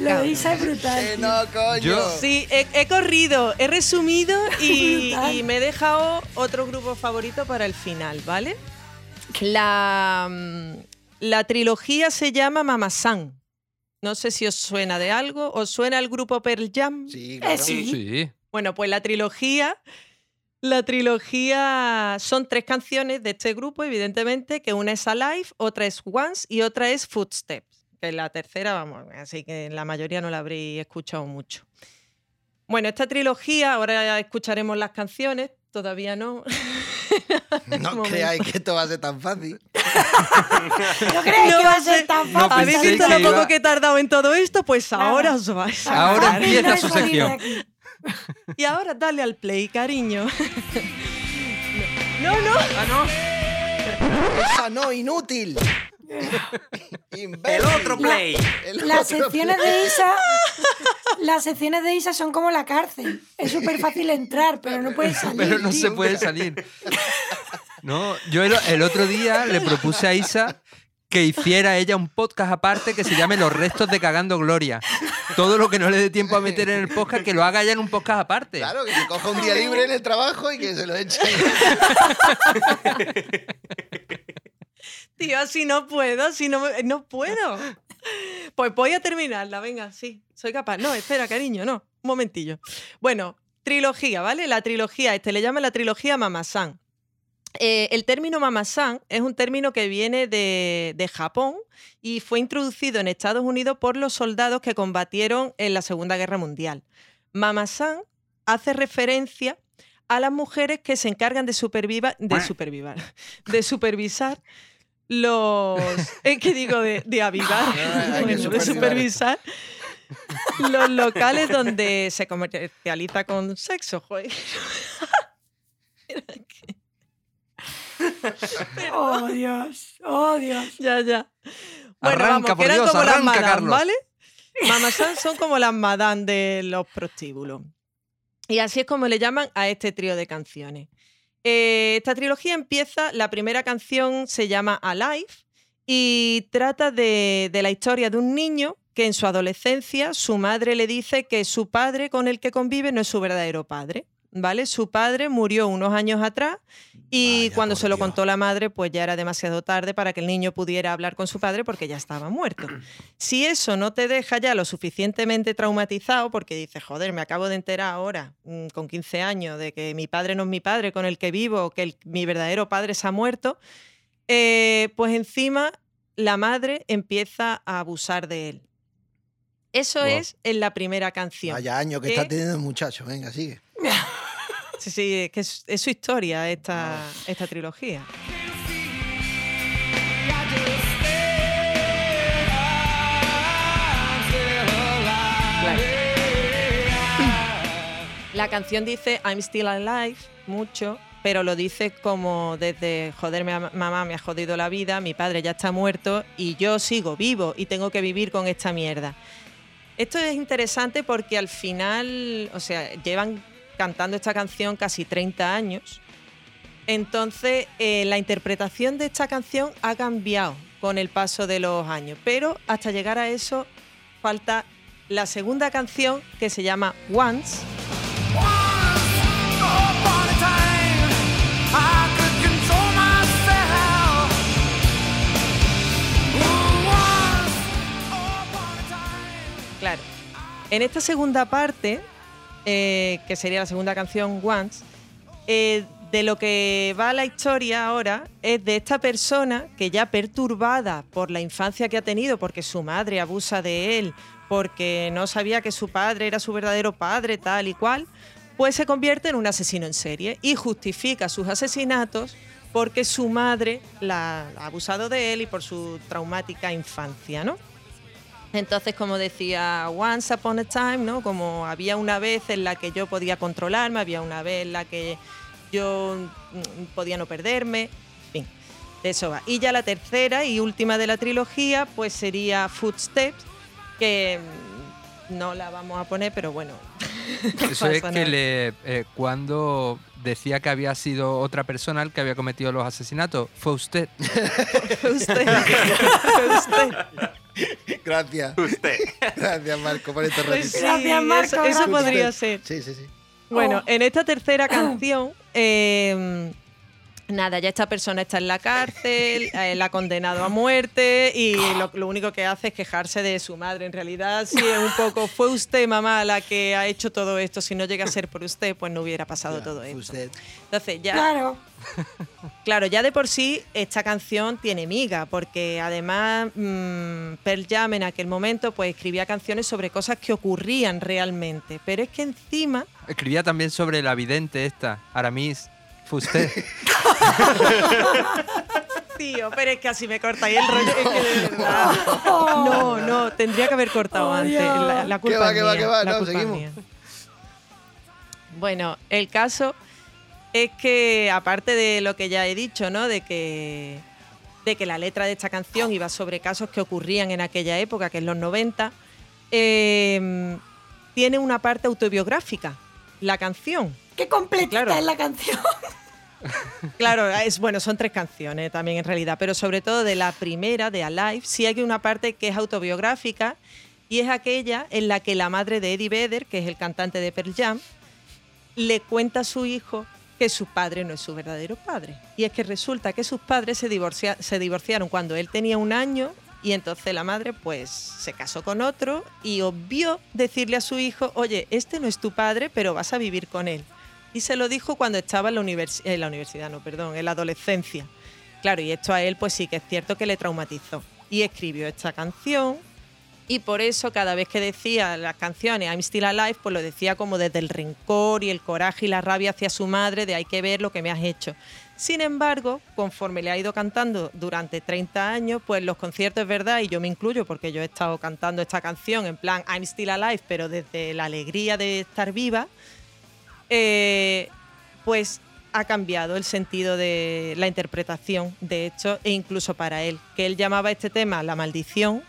Lo de Isa es brutal. Eh, no, coño. Yo- Sí, he, he corrido, he resumido y me he dejado otro grupo favorito para el final, ¿vale? La, mm, la trilogía se llama Mamasan. No sé si os suena de algo. ¿Os suena el grupo Pearl Jam? Sí, Eh, claro. sí. Sí. Bueno, pues la trilogía. La trilogía son tres canciones de este grupo, evidentemente, que una es Alive, otra es Once y otra es Footsteps. Que la tercera, vamos, así que la mayoría no la habréis escuchado mucho. Bueno, esta trilogía, ahora escucharemos las canciones, todavía no. No Momento. creáis que esto va a ser tan fácil. ¿No creéis No que va va a ser tan no fácil? ¿Habéis pensé visto lo iba- poco que he tardado en todo esto? Pues Nada. ahora os vais. Ahora fácil empieza no su sección. Y ahora dale al play, cariño. No, no. Ah, no. Esa no, inútil. El otro play. El Las otro secciones play. de Isa, las secciones de Isa son como la cárcel. Es súper fácil entrar, pero no puedes salir. Pero no tío. se puede salir. No, yo el, el otro día le propuse a Isa que hiciera ella un podcast aparte que se llame Los restos de Cagando Gloria. Todo lo que no le dé tiempo a meter en el podcast, que lo haga ella en un podcast aparte. Claro, que se coja un día libre en el trabajo y que se lo eche. Tío, así no puedo, así no, me- no puedo. Pues voy a terminarla, venga, sí, soy capaz. No, espera, cariño, no, un momentillo. Bueno, trilogía, ¿vale? La trilogía, este le llama la trilogía Mamasan. Eh, el término Mamasan es un término que viene de, de Japón y fue introducido en Estados Unidos por los soldados que combatieron en la Segunda Guerra Mundial. Mamasan hace referencia a las mujeres que se encargan de, superviva- de, supervivar, de supervisar los... Es que digo de, de avivar, No, bueno, de supervisar los locales donde se comercializa con sexo, joder. Oh, Dios. Oh, Dios. Ya, ya. Bueno, Arranca, vamos, por que eran Dios, como las madame, Carlos. ¿vale? Mamasan son como las madame de los prostíbulos. Y así es como le llaman a este trío de canciones. Eh, esta trilogía empieza, la primera canción se llama Alive y trata de, de la historia de un niño que en su adolescencia su madre le dice que su padre con el que convive no es su verdadero padre. ¿Vale? Su padre murió unos años atrás y Vaya, cuando se lo Dios. contó la madre, pues ya era demasiado tarde para que el niño pudiera hablar con su padre porque ya estaba muerto. Si eso no te deja ya lo suficientemente traumatizado, porque dices, joder, me acabo de enterar ahora, mm, con 15 años, de que mi padre no es mi padre con el que vivo, que el- mi verdadero padre se ha muerto, eh, pues encima la madre empieza a abusar de él. Eso Wow. es en la primera canción. Vaya año que ¿Eh? está teniendo el muchacho. Venga, sigue. Sí, sí, es que es, es su historia esta, esta trilogía. La canción dice I'm still alive mucho, pero lo dice como desde joder, mi mamá me ha jodido la vida, mi padre ya está muerto y yo sigo vivo y tengo que vivir con esta mierda. Esto es interesante porque al final, o sea, llevan cantando esta canción casi 30 años. Entonces, eh, la interpretación de esta canción ha cambiado con el paso de los años, pero hasta llegar a eso falta la segunda canción que se llama Once. Claro. En esta segunda parte, eh, que sería la segunda canción, Once, eh, de lo que va la historia ahora es de esta persona que ya perturbada por la infancia que ha tenido, porque su madre abusa de él, porque no sabía que su padre era su verdadero padre, tal y cual, pues se convierte en un asesino en serie y justifica sus asesinatos porque su madre la ha abusado de él y por su traumática infancia, ¿no? Entonces, como decía Once Upon a Time, ¿no? Como había una vez en la que yo podía controlarme, había una vez en la que yo mm, podía no perderme, en fin, de eso va. Y ya la tercera y última de la trilogía, pues sería Footsteps, que mm, no la vamos a poner, pero bueno. no Eso es que le, eh, cuando decía que había sido otra persona el que había cometido los asesinatos, fue usted. Fue usted. Fue usted. Gracias. Usted. Gracias, Marco, por este Pues sí, Gracias, Marco, eso, podría ser. Sí, sí, sí. Bueno, Oh. en esta tercera canción, eh, nada, ya esta persona está en la cárcel, eh, la ha condenado a muerte y lo, lo único que hace es quejarse de su madre. En realidad, sí, es un poco, fue usted, mamá, la que ha hecho todo esto. Si no llega a ser por usted, pues no hubiera pasado todo esto. Usted. Entonces, ya. Claro. Claro, ya de por sí esta canción tiene miga, porque además mm, Pearl Jam en aquel momento pues escribía canciones sobre cosas que ocurrían realmente, pero es que encima Escribía también sobre la vidente esta, Aramis. Fue usted. Tío, pero es que así me cortáis el rollo. Es que de verdad. No, no, tendría que haber cortado Oh, antes. La, la culpa va, es que va, que va? la No, culpa es seguimos. mía. Bueno, el caso es que, aparte de lo que ya he dicho, ¿no? De que, de que la letra de esta canción iba sobre casos que ocurrían en aquella época, que es los 90, eh, tiene una parte autobiográfica, la canción. Qué completita Claro. es la canción. Claro, es bueno, son tres canciones también en realidad, pero sobre todo de la primera, de Alive, sí hay una parte que es autobiográfica y es aquella en la que la madre de Eddie Vedder, que es el cantante de Pearl Jam, le cuenta a su hijo que su padre no es su verdadero padre. Y es que resulta que sus padres se, divorcia- se divorciaron cuando él tenía un año y entonces la madre pues se casó con otro y obvió decirle a su hijo, oye, este no es tu padre, pero vas a vivir con él. Y se lo dijo cuando estaba en la, universidad, no, perdón, en la adolescencia. Claro, y esto a él pues sí que es cierto que le traumatizó. Y escribió esta canción y por eso cada vez que decía las canciones I'm Still Alive, pues lo decía como desde el rencor y el coraje y la rabia hacia su madre de hay que ver lo que me has hecho. Sin embargo, conforme le ha ido cantando durante 30 años, pues los conciertos es verdad, y yo me incluyo porque yo he estado cantando esta canción en plan I'm Still Alive, pero desde la alegría de estar viva, eh, pues ha cambiado el sentido de la interpretación, de hecho, e incluso para él, que él llamaba este tema la maldición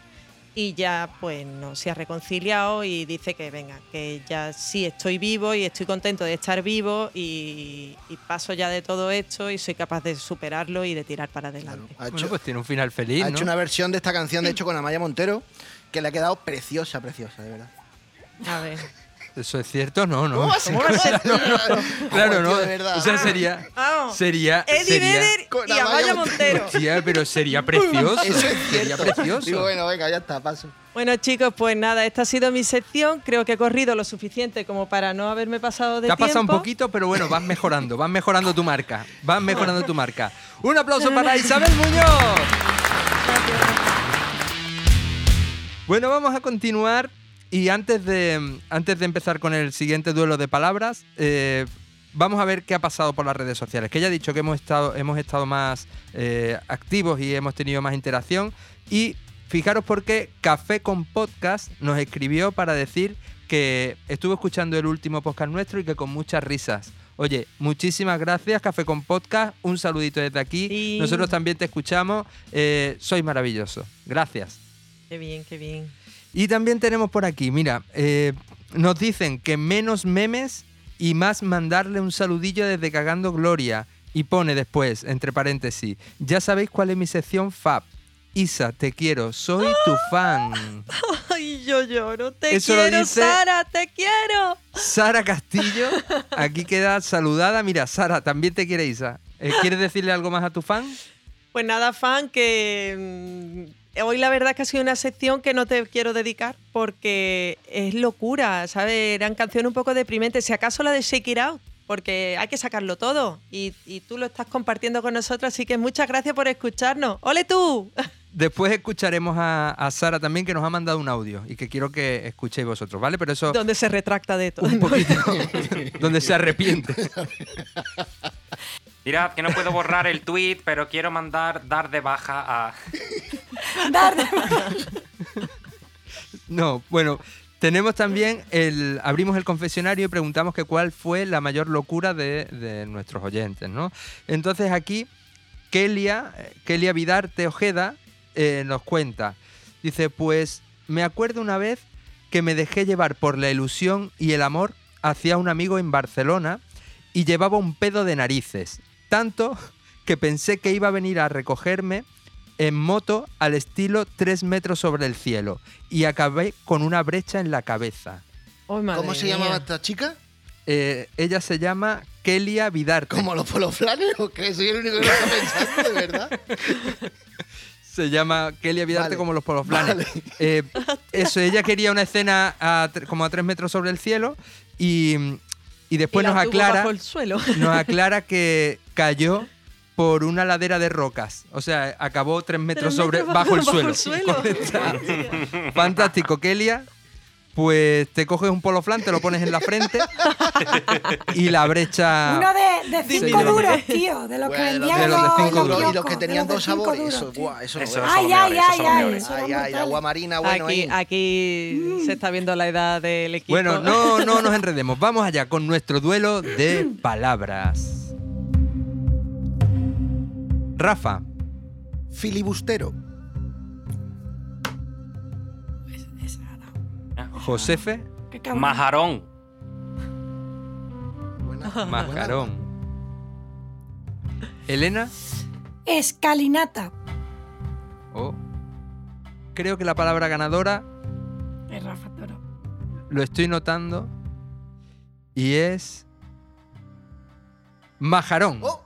y ya pues no se ha reconciliado y dice que venga, que ya sí estoy vivo y estoy contento de estar vivo y, y paso ya de todo esto y soy capaz de superarlo y de tirar para adelante. Ha Bueno, hecho, pues tiene un final feliz, ha ¿no? hecho una versión de esta canción, de hecho, con Amaya Montero, que le ha quedado preciosa, preciosa, de verdad. A ver. ¿Eso es cierto? No, no. ¿Cómo va a ser? ¿Cómo va a ser? Claro, no. de verdad. O sea, sería. Vamos. Sería. Eddie sería Vedder y Amaya Montero. Hostia, pero sería precioso. Eso es sería precioso. Digo, bueno, venga, ya está, paso. Bueno chicos, pues nada, esta ha sido mi sección. Creo que he corrido lo suficiente como para no haberme pasado de Te ha pasado un poquito, pero bueno, vas mejorando, vas mejorando tu marca, vas mejorando tu marca. Un aplauso para Isabel Muñoz. Bueno, vamos a continuar y antes de, antes de empezar con el siguiente duelo de palabras, eh, vamos a ver qué ha pasado por las redes sociales. Que ya he dicho que hemos estado, hemos estado más eh, activos y hemos tenido más interacción. Y fijaros porque Café con Podcast nos escribió para decir que estuvo escuchando el último podcast nuestro y que con muchas risas. Oye, muchísimas gracias, Café con Podcast. Un saludito desde aquí. Sí. Nosotros también te escuchamos. Eh, sois maravilloso. Gracias. Qué bien, qué bien. Y también tenemos por aquí, mira, eh, nos dicen que menos memes y más mandarle un saludillo desde Cagando Gloria. Y pone después, entre paréntesis, ya sabéis cuál es mi sección Fab. Isa, te quiero, soy tu fan. Ay, yo lloro. Te Eso quiero, dice- Sara, te quiero. Sara Castillo, aquí queda saludada. Mira, Sara, también te quiere Isa. Eh, ¿Quieres decirle algo más a tu fan? Pues nada, fan, que hoy la verdad es que ha sido una sección que no te quiero dedicar porque es locura, ¿sabes? Eran canciones un poco deprimentes. Si acaso la de Shake It Out, porque hay que sacarlo todo y, y tú lo estás compartiendo con nosotros, así que muchas gracias por escucharnos. ¡Ole tú! Después escucharemos a, a Sara también, que nos ha mandado un audio y que quiero que escuchéis vosotros, ¿vale? Pero eso Donde se retracta de todo. un poquito, donde se arrepiente. Mirad, que no puedo borrar el tweet, pero quiero mandar dar de baja a. Dar de- No, bueno, tenemos también el. Abrimos el confesionario y preguntamos que cuál fue la mayor locura de, de nuestros oyentes, ¿no? Entonces aquí, Kelia, Kelia Vidarte Ojeda eh, nos cuenta. Dice: Pues me acuerdo una vez que me dejé llevar por la ilusión y el amor hacia un amigo en Barcelona y llevaba un pedo de narices. Tanto que pensé que iba a venir a recogerme en moto al estilo 3 metros sobre el cielo y acabé con una brecha en la cabeza. ¿Cómo se mía. llamaba esta chica? Eh, ella se llama Kelia Vidarte. ¿Como los poloflanes o qué? Soy el único que lo está pensando, de verdad. Se llama Kelia Vidarte Vale. como los poloflanes. Vale. Eh, eso, ella quería una escena a como a 3 metros sobre el cielo y, y después Y nos aclara, bajo el suelo. nos aclara que cayó por una ladera de rocas. O sea, acabó 3 metros Tres sobre, metros bajo, el bajo suelo. el suelo. Con esta- Fantástico, Kelia. Pues te coges un poloflán, te lo pones en la frente y la brecha. Uno de, de cinco duros, tío, de los que vendían de los de cinco duros. Y los que tenían los dos sabores, duros, eso, guau, eso no Eso son Ay, ay, ay, ay. Ay, agua marina, bueno. aquí, ahí. aquí se está viendo la edad del equipo. Bueno, no, no nos enredemos. Vamos allá con nuestro duelo de palabras. Rafa, Filibustero. Josefe. Majarón. Buena. Mascarón. Elena, Escalinata. oh. creo que la palabra ganadora Es Rafa Toro. lo estoy notando y es majarón. Oh,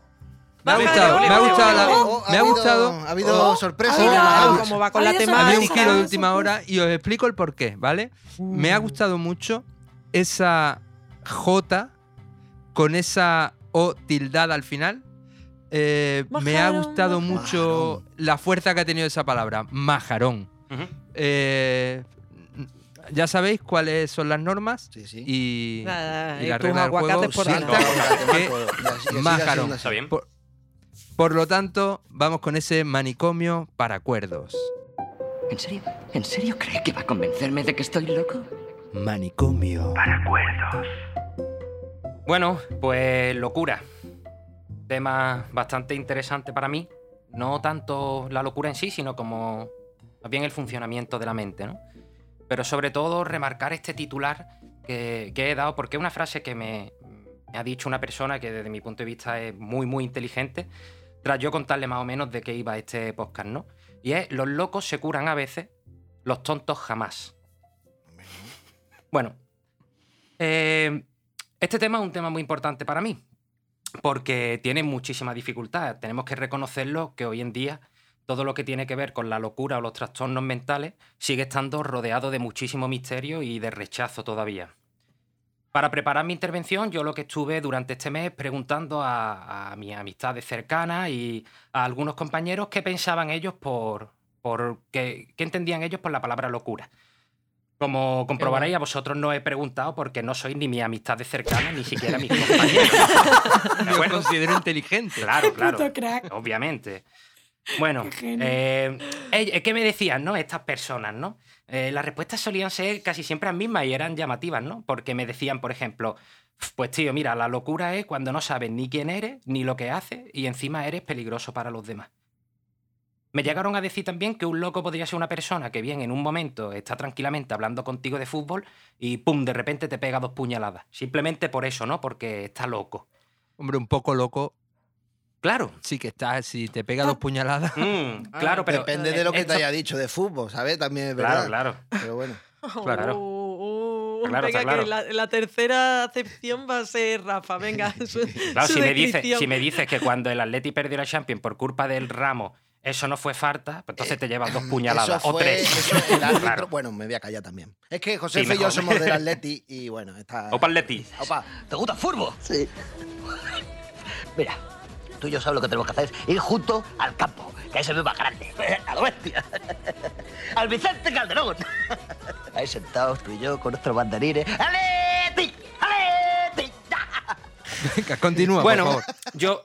me ha gustado, me ha gustado, la- me ha habido- gustado. Ha habido sorpresa. ha habido- Ah, como va con la temática. Había un giro de última hora y os explico el porqué, ¿vale? Me ha gustado mucho esa J con esa O tildada al final. Eh, me ha gustado majarón. mucho la fuerza que ha tenido esa palabra, majarón. Eh, ya sabéis cuáles son las normas Sí, sí. y, y y la tus regla del juego. aguacates por Sí, no, que majarón. Está bien. Por, por lo tanto, vamos con ese manicomio para acuerdos. ¿En serio? ¿En serio cree que va a convencerme de que estoy loco? Manicomio. Bueno, pues locura. Tema bastante interesante para mí. No tanto la locura en sí, sino como más bien el funcionamiento de la mente, ¿no? Pero sobre todo remarcar este titular que, que he dado, porque es una frase que me, me ha dicho una persona que desde mi punto de vista es muy, muy inteligente, tras yo contarle más o menos de qué iba este podcast, ¿no? Y es, los locos se curan a veces, los tontos jamás. Bueno, eh, este tema es un tema muy importante para mí, porque tiene muchísima dificultad. Tenemos que reconocerlo que hoy en día todo lo que tiene que ver con la locura o los trastornos mentales sigue estando rodeado de muchísimo misterio y de rechazo todavía. Para preparar mi intervención, yo lo que estuve durante este mes preguntando a, a mis amistades cercanas y a algunos compañeros qué pensaban ellos por, por qué, qué entendían ellos por la palabra locura. Como comprobaréis, a vosotros no he preguntado porque no sois ni mis amistades cercanas, ni siquiera mis compañeros. ¿De Lo acuerdo? considero inteligente. Claro, claro. Obviamente. Bueno, eh, eh, ¿qué me decían, no? Estas personas, ¿no? Eh, las respuestas solían ser casi siempre las mismas y eran llamativas, ¿no? Porque me decían, por ejemplo, pues tío, mira, la locura es cuando no sabes ni quién eres, ni lo que haces, y encima eres peligroso para los demás. Me llegaron a decir también que un loco podría ser una persona que bien en un momento está tranquilamente hablando contigo de fútbol y pum, de repente te pega dos puñaladas. Simplemente por eso, ¿no? Porque está loco. Hombre, un poco loco. Claro. Sí que está, si te pega dos puñaladas. Mm, Ah, claro, pero Depende de lo que te haya dicho de fútbol, ¿sabes? También es verdad. Claro, claro. Pero bueno. Claro. Uh, uh, Claro, venga, está claro. que la, la tercera acepción va a ser Rafa. Venga, su, Claro, su si me, dices, si me dices que cuando el Atleti perdió la Champions por culpa del ramo, eso no fue falta, pues entonces te llevas dos puñaladas Eso o tres. eso, el árbitro- Claro. Bueno, me voy a callar también. Es que José Sí, y yo somos del Atleti y bueno, está. Opa Atleti. Opa. ¿Te gusta el fútbol? Sí. Mira, tú y yo sabes lo que tenemos que hacer. Ir juntos al campo que ese ve más grande, a lo bestia. Al Vicente Calderón. Ahí sentados tú y yo con nuestros banderines. ¡Aleti! ¡Aleti! Venga, continúa, bueno, por favor. yo,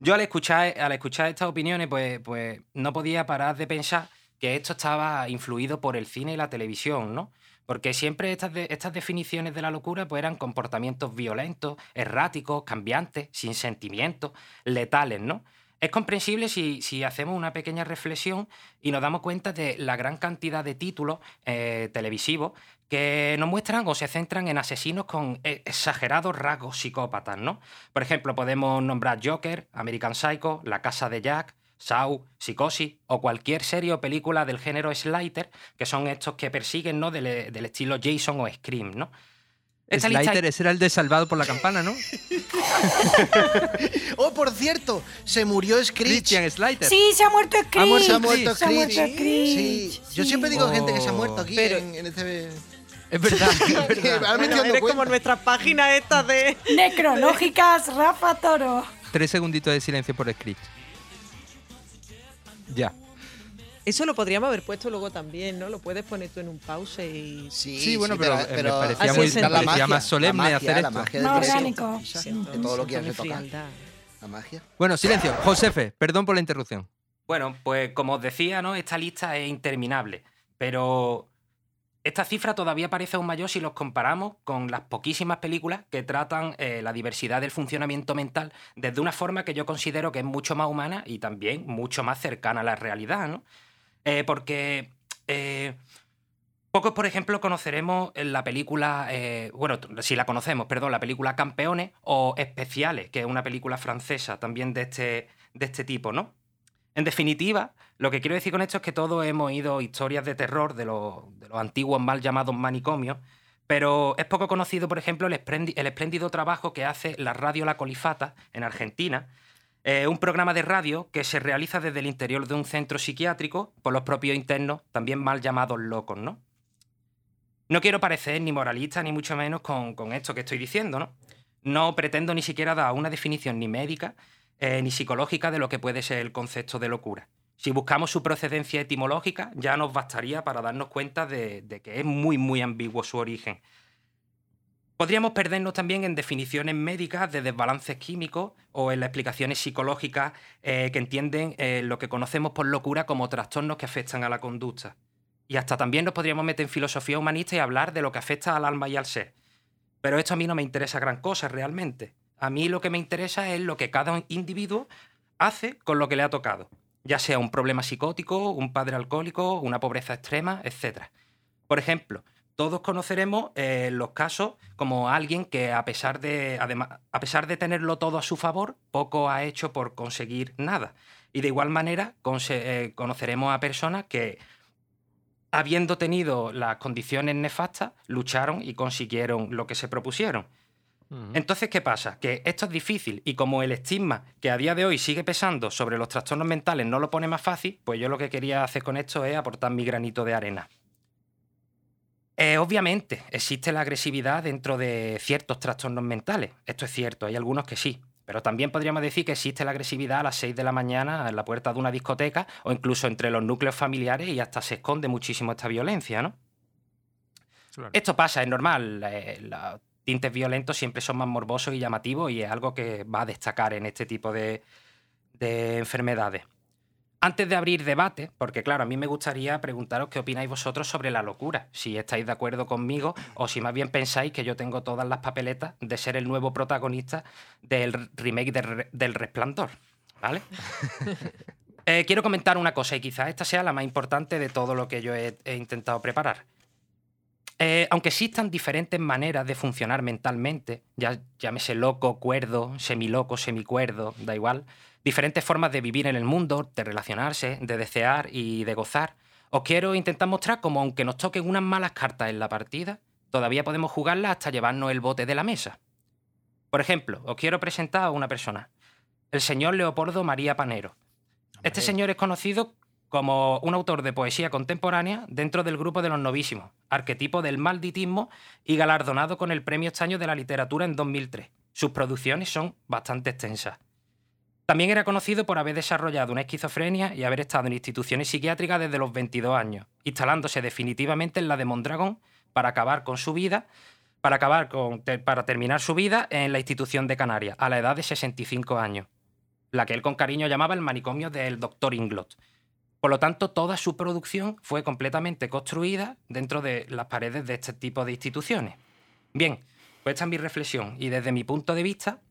yo al escuchar, al escuchar estas opiniones, pues, pues no podía parar de pensar que esto estaba influido por el cine y la televisión, ¿no? Porque siempre estas, estas definiciones de la locura pues eran comportamientos violentos, erráticos, cambiantes, sin sentimientos, letales, ¿no? Es comprensible si, hacemos una pequeña reflexión y nos damos cuenta de la gran cantidad de títulos eh, televisivos que nos muestran o se centran en asesinos con eh, exagerados rasgos psicópatas, ¿no? Por ejemplo, podemos nombrar Joker, American Psycho, La Casa de Jack, Saw, Psicosis o cualquier serie o película del género Slider, que son estos que persiguen, ¿no? Del, del estilo Jason o Scream, ¿no? Esta lista- Slider, ese era el de Salvado por la Campana, ¿no? Oh, por cierto, se murió Screech. Christian Slider. Sí, se ha muerto Screech. Ha muerto, se ha muerto Se ha muerto Screech. Sí. Yo siempre digo gente que se ha Oh. muerto aquí Pero- en, en este... Es verdad, es verdad. Bueno, eres como nuestras páginas estas de... Necrológicas, Rafa Toro. Tres segunditos de silencio por Screech. Ya. Eso lo podríamos haber puesto luego también, ¿no? Lo puedes poner tú en un pause y... Sí, Sí, bueno, pero, eh, me parecía, muy, es, me la parecía magia, más solemne la magia, hacer la esto. magia del Más directo. orgánico. De todo lo que has retocado. La magia. Bueno, silencio. Josefe, perdón por la interrupción. Bueno, pues como os decía, ¿no? Esta lista es interminable, pero esta cifra todavía parece aún mayor si los comparamos con las poquísimas películas que tratan eh, la diversidad del funcionamiento mental desde una forma que yo considero que es mucho más humana y también mucho más cercana a la realidad, ¿no? Eh, porque eh, pocos, por ejemplo, conoceremos la película, bueno, si la conocemos, perdón, la película Campeones o Especiales, que es una película francesa también de este, de este tipo, ¿no? En definitiva, lo que quiero decir con esto es que todos hemos oído historias de terror de los, antiguos mal llamados manicomios, pero es poco conocido, por ejemplo, el espléndido trabajo que hace la Radio La Colifata en Argentina, eh, un programa de radio que se realiza desde el interior de un centro psiquiátrico por los propios internos, también mal llamados locos, ¿no? No quiero parecer ni moralista ni mucho menos con, con esto que estoy diciendo, ¿no? No pretendo ni siquiera dar una definición ni médica eh, ni psicológica de lo que puede ser el concepto de locura. Si buscamos su procedencia etimológica, ya nos bastaría para darnos cuenta de, que es muy, muy ambiguo su origen. Podríamos perdernos también en definiciones médicas de desbalances químicos o en las explicaciones psicológicas eh, que entienden eh, lo que conocemos por locura como trastornos que afectan a la conducta. Y hasta también nos podríamos meter en filosofía humanista y hablar de lo que afecta al alma y al ser. Pero esto a mí no me interesa gran cosa realmente. A mí lo que me interesa es lo que cada individuo hace con lo que le ha tocado, ya sea un problema psicótico, un padre alcohólico, una pobreza extrema, etc. Por ejemplo, todos conoceremos eh, los casos como alguien que a pesar, de, adema- a pesar de tenerlo todo a su favor, poco ha hecho por conseguir nada. Y de igual manera eh, conoceremos a personas que, habiendo tenido las condiciones nefastas, lucharon y consiguieron lo que se propusieron. Entonces, ¿qué pasa? Que esto es difícil y como el estigma que a día de hoy sigue pesando sobre los trastornos mentales no lo pone más fácil, pues yo lo que quería hacer con esto es aportar mi granito de arena. Eh, obviamente, existe la agresividad dentro de ciertos trastornos mentales. Esto es cierto, hay algunos que sí. Pero también podríamos decir que existe la agresividad a las 6 de la mañana en la puerta de una discoteca o incluso entre los núcleos familiares y hasta se esconde muchísimo esta violencia, ¿no? Esto pasa, es normal. eh, tintes violentos siempre son más morbosos y llamativos y es algo que va a destacar en este tipo de, de enfermedades. Antes de abrir debate, porque claro, a mí me gustaría preguntaros qué opináis vosotros sobre la locura, si estáis de acuerdo conmigo o si más bien pensáis que yo tengo todas las papeletas de ser el nuevo protagonista del remake de Re- del Resplandor, ¿vale? Eh, quiero comentar una cosa y quizás esta sea la más importante de todo lo que yo he- he intentado preparar. Eh, aunque existan diferentes maneras de funcionar mentalmente, ya llámese loco, cuerdo, semiloco, semicuerdo, da igual, diferentes formas de vivir en el mundo, de relacionarse, de desear y de gozar, os quiero intentar mostrar cómo aunque nos toquen unas malas cartas en la partida, todavía podemos jugarlas hasta llevarnos el bote de la mesa. Por ejemplo, os quiero presentar a una persona, el señor Leopoldo María Panero. Este señor es conocido como un autor de poesía contemporánea dentro del grupo de los novísimos, arquetipo del malditismo y galardonado con el Premio Estaño de la Literatura en 2003. Sus producciones son bastante extensas. También era conocido por haber desarrollado una esquizofrenia y haber estado en instituciones psiquiátricas desde los 22 años, instalándose definitivamente en la de Mondragón para acabar con su vida, para, acabar con, para terminar su vida en la institución de Canarias, a la edad de 65 años, la que él con cariño llamaba el manicomio del doctor Inglot. Por lo tanto, toda su producción fue completamente construida dentro de las paredes de este tipo de instituciones. Bien, pues esta es mi reflexión y desde mi punto de vista,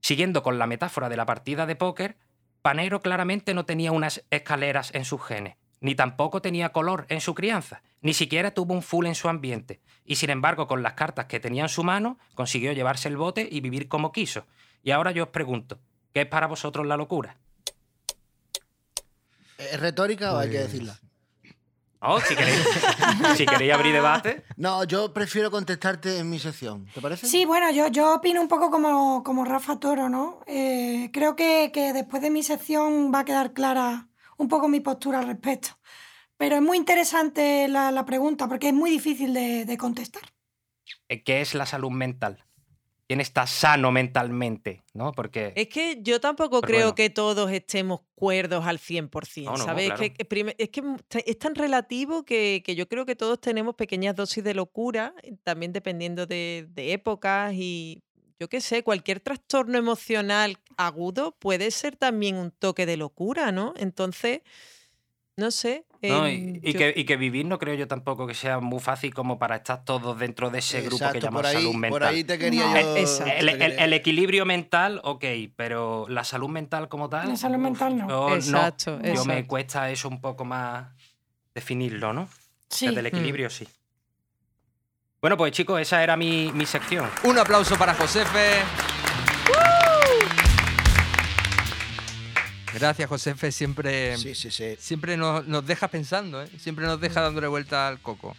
siguiendo con la metáfora de la partida de póker, Panero claramente no tenía unas escaleras en sus genes, ni tampoco tenía color en su crianza, ni siquiera tuvo un full en su ambiente, y sin embargo con las cartas que tenía en su mano consiguió llevarse el bote y vivir como quiso. Y ahora yo os pregunto, ¿qué es para vosotros la locura? ¿Es retórica o hay que Pues- decirla? Oh, si queréis, si queréis abrir debate. No, yo prefiero contestarte en mi sección. ¿Te parece? Sí, bueno, yo, yo opino un poco como, como Rafa Toro, ¿no? Eh, creo que, que después de mi sección va a quedar clara un poco mi postura al respecto. Pero es muy interesante la, la pregunta porque es muy difícil de, de contestar. Eh, ¿Qué es la salud mental? ¿Quién está sano mentalmente? ¿No? Porque Es que yo tampoco Pero creo bueno. que todos estemos cuerdos al 100%, No, no, ¿sabes? claro. Es que, es, que es tan relativo que, que yo creo que todos tenemos pequeñas dosis de locura, eh, también dependiendo de, de épocas y yo qué sé, cualquier trastorno emocional agudo puede ser también un toque de locura, ¿no? Entonces, no sé. No, em, y, y yo- que, y que vivir no creo yo tampoco que sea muy fácil como para estar todos dentro de ese grupo que ahí, salud mental. por ahí te quería No. yo. Eh. El, el equilibrio mental, ok, pero la salud mental como tal. La salud mental no. yo Exacto, Yo me cuesta eso un poco más definirlo, ¿no? Sí. Desde el equilibrio, sí. Bueno, pues chicos, esa era mi, mi sección. Un aplauso para Josefe. Gracias, Josefe. Siempre, Sí, sí, sí. siempre nos, nos deja pensando, ¿eh? siempre nos deja dándole vuelta al coco.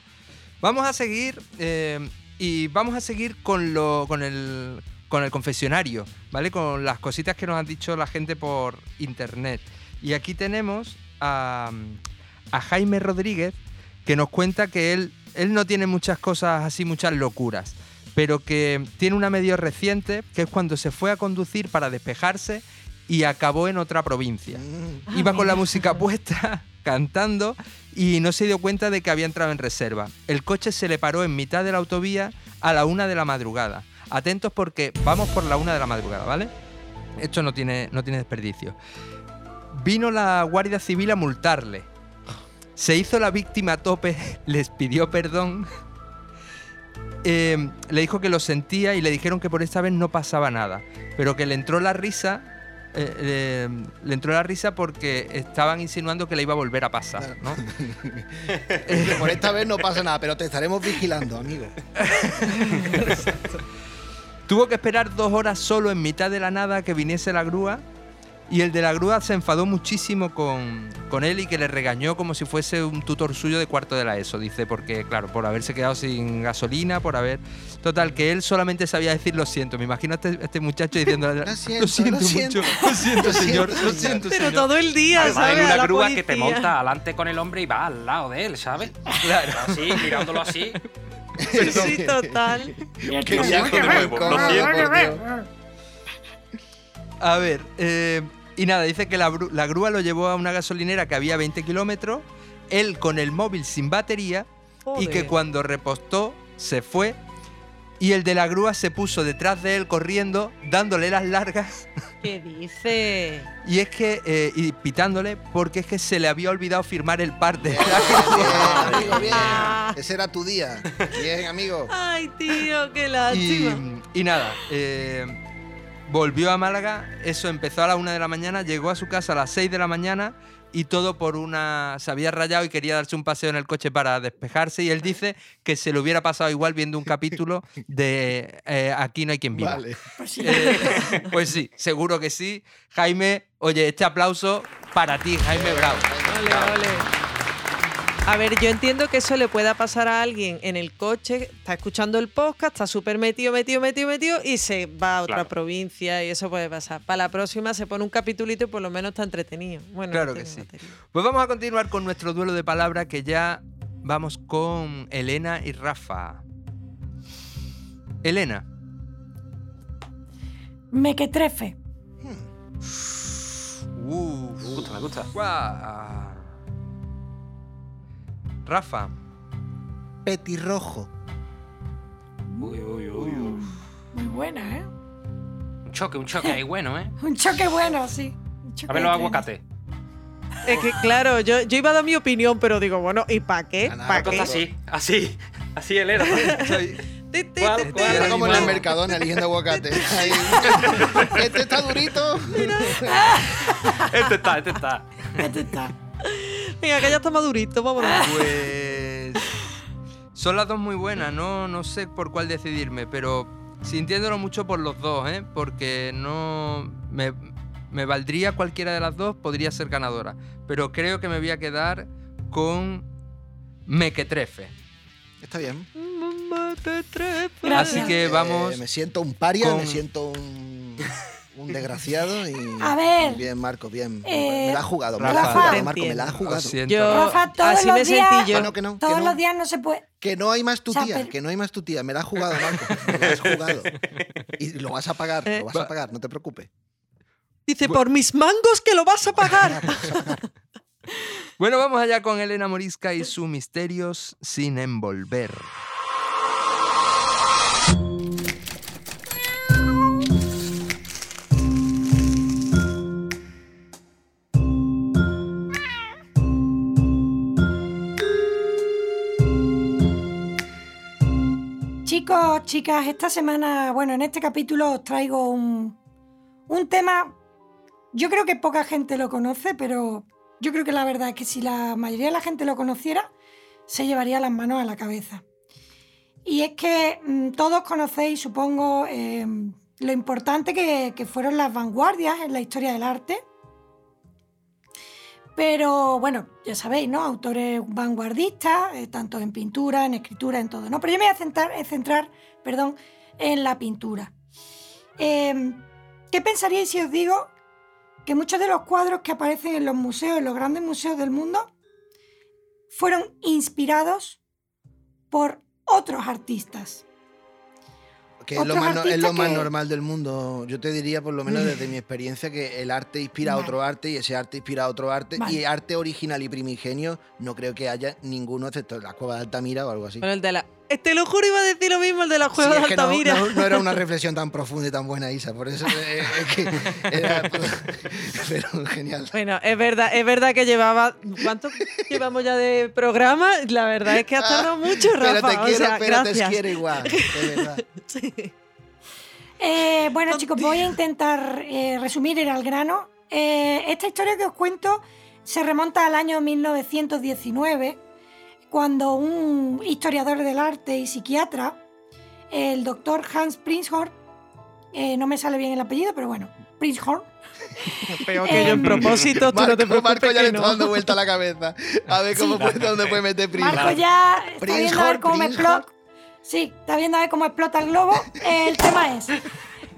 Vamos a seguir eh, y vamos a seguir con, lo, con, el, con el confesionario, ¿vale? Con las cositas que nos han dicho la gente por internet. Y aquí tenemos a, a Jaime Rodríguez que nos cuenta que él, él no tiene muchas cosas así, muchas locuras, pero que tiene una medio reciente que es cuando se fue a conducir para despejarse y acabó en otra provincia. Mm. Iba con la música puesta, cantando, y no se dio cuenta de que había entrado en reserva. El coche se le paró en mitad de la autovía a la una de la madrugada. Atentos porque vamos por la una de la madrugada, ¿vale? Esto no tiene, no tiene desperdicio. Vino la Guardia Civil a multarle. Se hizo la víctima a tope, les pidió perdón. eh, le dijo que lo sentía y le dijeron que por esta vez no pasaba nada, pero que le entró la risa eh, eh, le entró la risa porque estaban insinuando que le iba a volver a pasar, ¿no? Por esta vez no pasa nada, pero te estaremos vigilando, amigo. Tuvo que esperar dos horas solo en mitad de la nada que viniese la grúa y el de la grúa se enfadó muchísimo con, con él y que le regañó como si fuese un tutor suyo de cuarto de la ESO, dice, porque claro, por haberse quedado sin gasolina, por haber... Total, que él solamente sabía decir lo siento. Me imagino a este, este muchacho diciendo Lo siento, lo siento, mucho, lo siento lo señor, siento, lo señor". siento Pero señor. todo el día, Además, ¿sabes? en A una grúa que te monta adelante con el hombre y va al lado de él, ¿sabes? Claro. Así, mirándolo así. Sí, total. Qué viaje de nuevo, lo siento. por Dios. A ver, eh, y nada, dice que la, grúa lo llevó a una gasolinera que había 20 kilómetros, él con el móvil sin batería, y que cuando repostó se fue, y el de la grúa se puso detrás de él corriendo, dándole las largas, ¿Qué dice? y es que, eh, y pitándole, porque es que se le había olvidado firmar el parte. Bien, amigo, bien. Ese era tu día. Bien, amigo. Ay, tío, qué y, lástima. y nada, eh, volvió a Málaga, eso empezó a las 1 de la mañana, llegó a su casa a las 6 de la mañana y todo por una... se había rayado y quería darse un paseo en el coche para despejarse y él dice que se lo hubiera pasado igual viendo un capítulo de eh, Aquí no hay quien viva. Vale. Pues sí. Eh, pues sí, seguro que sí. Jaime, oye, este aplauso para ti, Jaime Bravo. Ole, ole. A ver, yo entiendo que eso le pueda pasar a alguien en el coche, está escuchando el podcast, está súper metido, metido, metido, metido y se va a otra Claro. provincia y eso puede pasar. Para la próxima se pone un capitulito y por lo menos está entretenido. Bueno, Claro no que sí. batería. Pues vamos a continuar con nuestro duelo de palabras que ya vamos con Elena y Rafa. Elena, Mequetrefe. Uf. Me gusta, me gusta. Guau. Rafa. Petirrojo. Uy, uy, uy, uy. Muy buena, ¿eh? Un choque, un choque ahí bueno, ¿eh? Un choque bueno, sí. Un choque A ver los de trenes. aguacates. Es que, claro, yo, yo iba a dar mi opinión, pero digo, bueno, ¿y para qué? Nada, ¿Para qué? así, así, así el era. Ti, ti, ¿Cuál- ti, cuál ti. Era como en el? Mercadona eligiendo aguacate. Ahí. Este está durito. este está, este está. Este está. Venga, que ya está madurito, vámonos. Pues. Son las dos muy buenas, no, no sé por cuál decidirme, pero sintiéndolo mucho por los dos, ¿eh? Porque no. Me, me valdría cualquiera de las dos, podría ser ganadora. Pero creo que me voy a quedar con Mequetrefe. Está bien. Así que Eh, vamos. me siento un paria, con- me siento un, un desgraciado y. A ver. Bien, Marco, bien. Eh, me la ha jugado, me Rafa, la ha jugado, Marco, me la ha jugado. Yo, Rafa, todos así los me días- sentí yo. Que no, que no, que Todos no. los días no se puede. Que no hay más tu O sea, tía, pero- que no hay más tu tía. Me la has jugado, Marco. Me la has jugado. Y lo vas a pagar, Eh, lo vas a pagar, no te preocupes. Dice, por mis mangos que lo vas a pagar. Bueno, vamos allá con Elena Morisca y su Misterios sin envolver. Chicos, chicas, esta semana, bueno, en este capítulo os traigo un, un tema, yo creo que poca gente lo conoce, pero yo creo que la verdad es que si la mayoría de la gente lo conociera, se llevaría las manos a la cabeza. Y es que mm, todos conocéis, supongo, eh, lo importante que, que fueron las vanguardias en la historia del arte. Pero bueno, ya sabéis, ¿no? Autores vanguardistas, eh, tanto en pintura, en escritura, en todo, ¿no? Pero yo me voy a centrar, eh, centrar perdón, en la pintura. Eh, ¿Qué pensaríais si os digo que muchos de los cuadros que aparecen en los museos, en los grandes museos del mundo, fueron inspirados por otros artistas? Que es lo, más, no- es lo más que- normal del mundo. Yo te diría, por lo menos desde mi experiencia, que el arte inspira a otro arte y ese arte inspira a otro arte. Vale. Y arte original y primigenio no creo que haya ninguno excepto la cueva de Altamira o algo así. Bueno, el de la... eh, Te lo juro, iba a decir lo mismo, el de la Sí, es de no, Altamira. no- no era una reflexión tan profunda y tan buena, Isa. Por eso eh, es que era- Pero genial. Bueno, es verdad, es verdad que llevaba. ¿Cuánto llevamos ya de programa? La verdad es que ha tardado mucho, Rafa. Pero te o quiero, sea, pero te gracias. quiero igual. de verdad. Sí. Eh, bueno, chicos, voy a intentar eh, resumir ir al grano. Eh, esta historia que os cuento se remonta al año 1919, cuando un historiador del arte y psiquiatra, el doctor Hans Prinzhorn, eh, no me sale bien el apellido, pero bueno, Prinzhorn, Peor que yo en propósito, tú no te Marco, preocupes Marco ya le está no. dando vuelta a la cabeza. A ver cómo puede, dónde puede meter prima. Marco ya está viendo a ver Prinzhorn, cómo me Prinzhorn. explota. Sí, está viendo a ver cómo explota el globo. El tema es,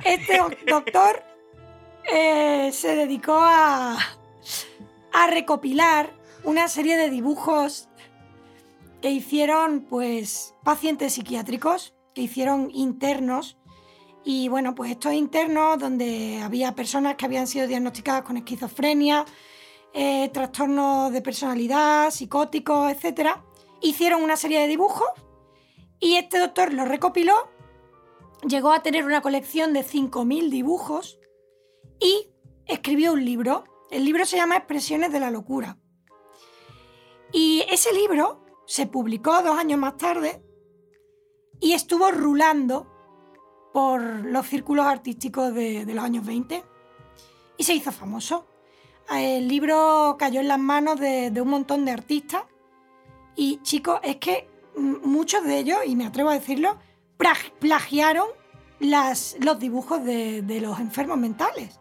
este doc- doctor eh, se dedicó a, a recopilar una serie de dibujos que hicieron pues pacientes psiquiátricos, que hicieron internos. Y bueno, pues estos internos donde había personas que habían sido diagnosticadas con esquizofrenia, eh, trastornos de personalidad, psicóticos, etc. Hicieron una serie de dibujos y este doctor los recopiló, llegó a tener una colección de 5.000 dibujos y escribió un libro. El libro se llama Expresiones de la Locura. Y ese libro se publicó dos años más tarde y estuvo rulando por los círculos artísticos de, los años 20 y se hizo famoso. El libro cayó en las manos de, un montón de artistas y chicos, es que muchos de ellos, y me atrevo a decirlo, plagiaron los dibujos de, de los enfermos mentales.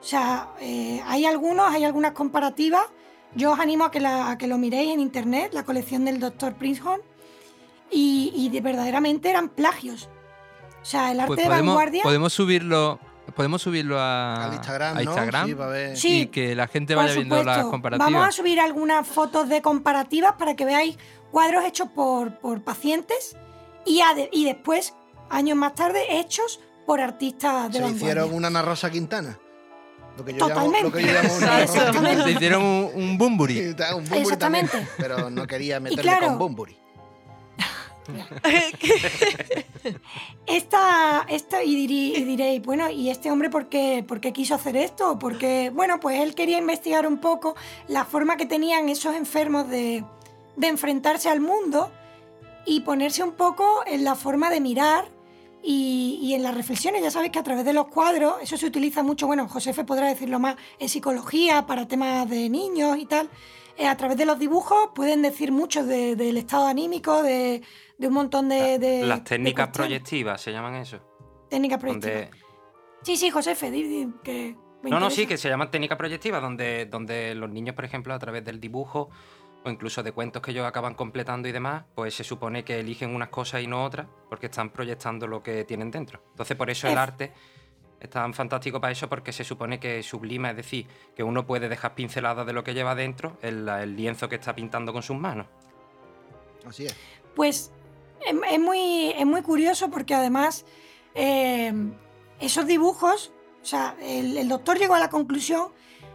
O sea, eh, hay algunos, hay algunas comparativas. Yo os animo a que, la- a que lo miréis en internet, la colección del Dr. Prinzhorn, y, y de, verdaderamente eran plagios. O sea, el arte Pues de podemos, vanguardia. podemos subirlo. Podemos subirlo a, Al Instagram, a ¿no? Instagram Sí, para ver. Sí, y que la gente vaya viendo las comparativas. Vamos a subir algunas fotos de comparativas para que veáis cuadros hechos por, por pacientes y después, años más tarde, hechos por artistas de Se vanguardia. hicieron una Ana Rosa Quintana. Lo que yo llamo, Totalmente. lo que yo llamo un Exactamente. Hicieron un, un bumburi. un bumburi Exactamente. también, pero no quería meterle claro, con bumburi. Esta, esta y, dirí- y diréis, bueno, ¿y este hombre por qué, por qué quiso hacer esto? Porque, bueno, pues él quería investigar un poco la forma que tenían esos enfermos de, de enfrentarse al mundo y ponerse un poco en la forma de mirar y, y en las reflexiones. Ya sabéis que a través de los cuadros, eso se utiliza mucho, bueno, Josefe podrá decirlo más, en psicología, para temas de niños y tal. Eh, a través de los dibujos pueden decir mucho de- del estado anímico, de, de un montón de... de- Las técnicas proyectivas se llaman eso. Técnicas proyectivas. Donde, Sí, sí, Josefe, di, di, que me no, no, sí, que se llaman técnicas proyectivas, donde, donde los niños, por ejemplo, a través del dibujo o incluso de cuentos que ellos acaban completando y demás, pues se supone que eligen unas cosas y no otras, porque están proyectando lo que tienen dentro. Entonces, por eso el Ef- arte es tan fantástico para eso, porque se supone que sublima, es decir, que uno puede dejar pinceladas de lo que lleva dentro el lienzo que está pintando con sus manos. Así es. Pues es, es muy, es muy curioso porque además eh, esos dibujos, o sea, el, el doctor llegó a la conclusión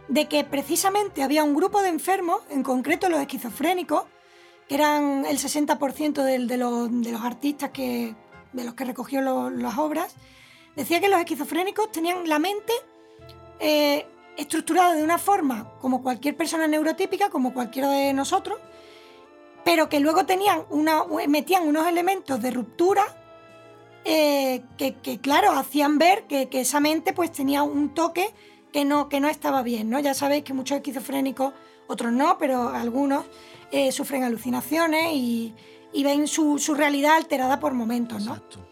de que precisamente había un grupo de enfermos, en concreto los esquizofrénicos, que eran el 60% del- de, los, de los artistas que, de los que recogió las obras, decía que los esquizofrénicos tenían la mente eh, estructurada de una forma como cualquier persona neurotípica, como cualquiera de nosotros, pero que luego tenían una, metían unos elementos de ruptura eh, que, que, claro, hacían ver que, que esa mente pues tenía un toque que no, que no estaba bien, ¿no? Ya sabéis que muchos esquizofrénicos, otros no, pero algunos eh, sufren alucinaciones y, y ven su, su realidad alterada por momentos, ¿no? Exacto.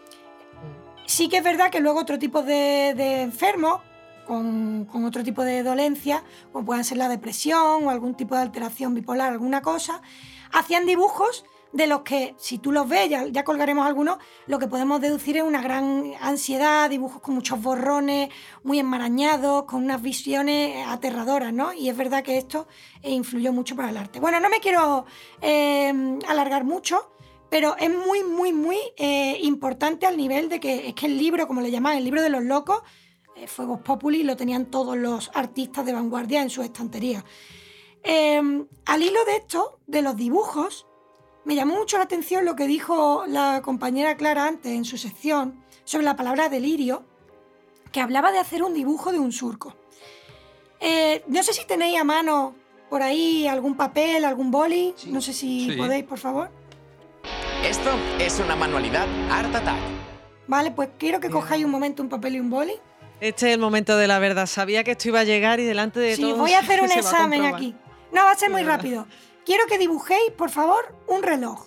Sí que es verdad que luego otro tipo de, de enfermos con, con otro tipo de dolencia, como pueden ser la depresión o algún tipo de alteración bipolar, alguna cosa, hacían dibujos de los que, si tú los ves, ya, colgaremos algunos, lo que podemos deducir es una gran ansiedad, dibujos con muchos borrones, muy enmarañados, con unas visiones aterradoras, ¿no? Y es verdad que esto eh, influyó mucho para el arte. Bueno, no me quiero eh, alargar mucho, pero es muy, muy, muy eh, importante al nivel de que es que el libro, como le llaman, el libro de los locos, eh, fue Vox Populi, lo tenían todos los artistas de vanguardia en sus estanterías. Eh, al hilo de esto, de los dibujos, me llamó mucho la atención lo que dijo la compañera Clara antes en su sección sobre la palabra delirio, que hablaba de hacer un dibujo de un surco. Eh, no sé si tenéis a mano por ahí algún papel, algún boli, no sé si Sí. podéis, por favor. Esto es una manualidad Art Attack. Vale, pues quiero que cojáis un momento un papel y un boli. Este es el momento de la verdad. Sabía que esto iba a llegar y delante de Sí, todos voy a hacer un examen aquí. No, va a ser muy rápido. Quiero que dibujéis, por favor, un reloj.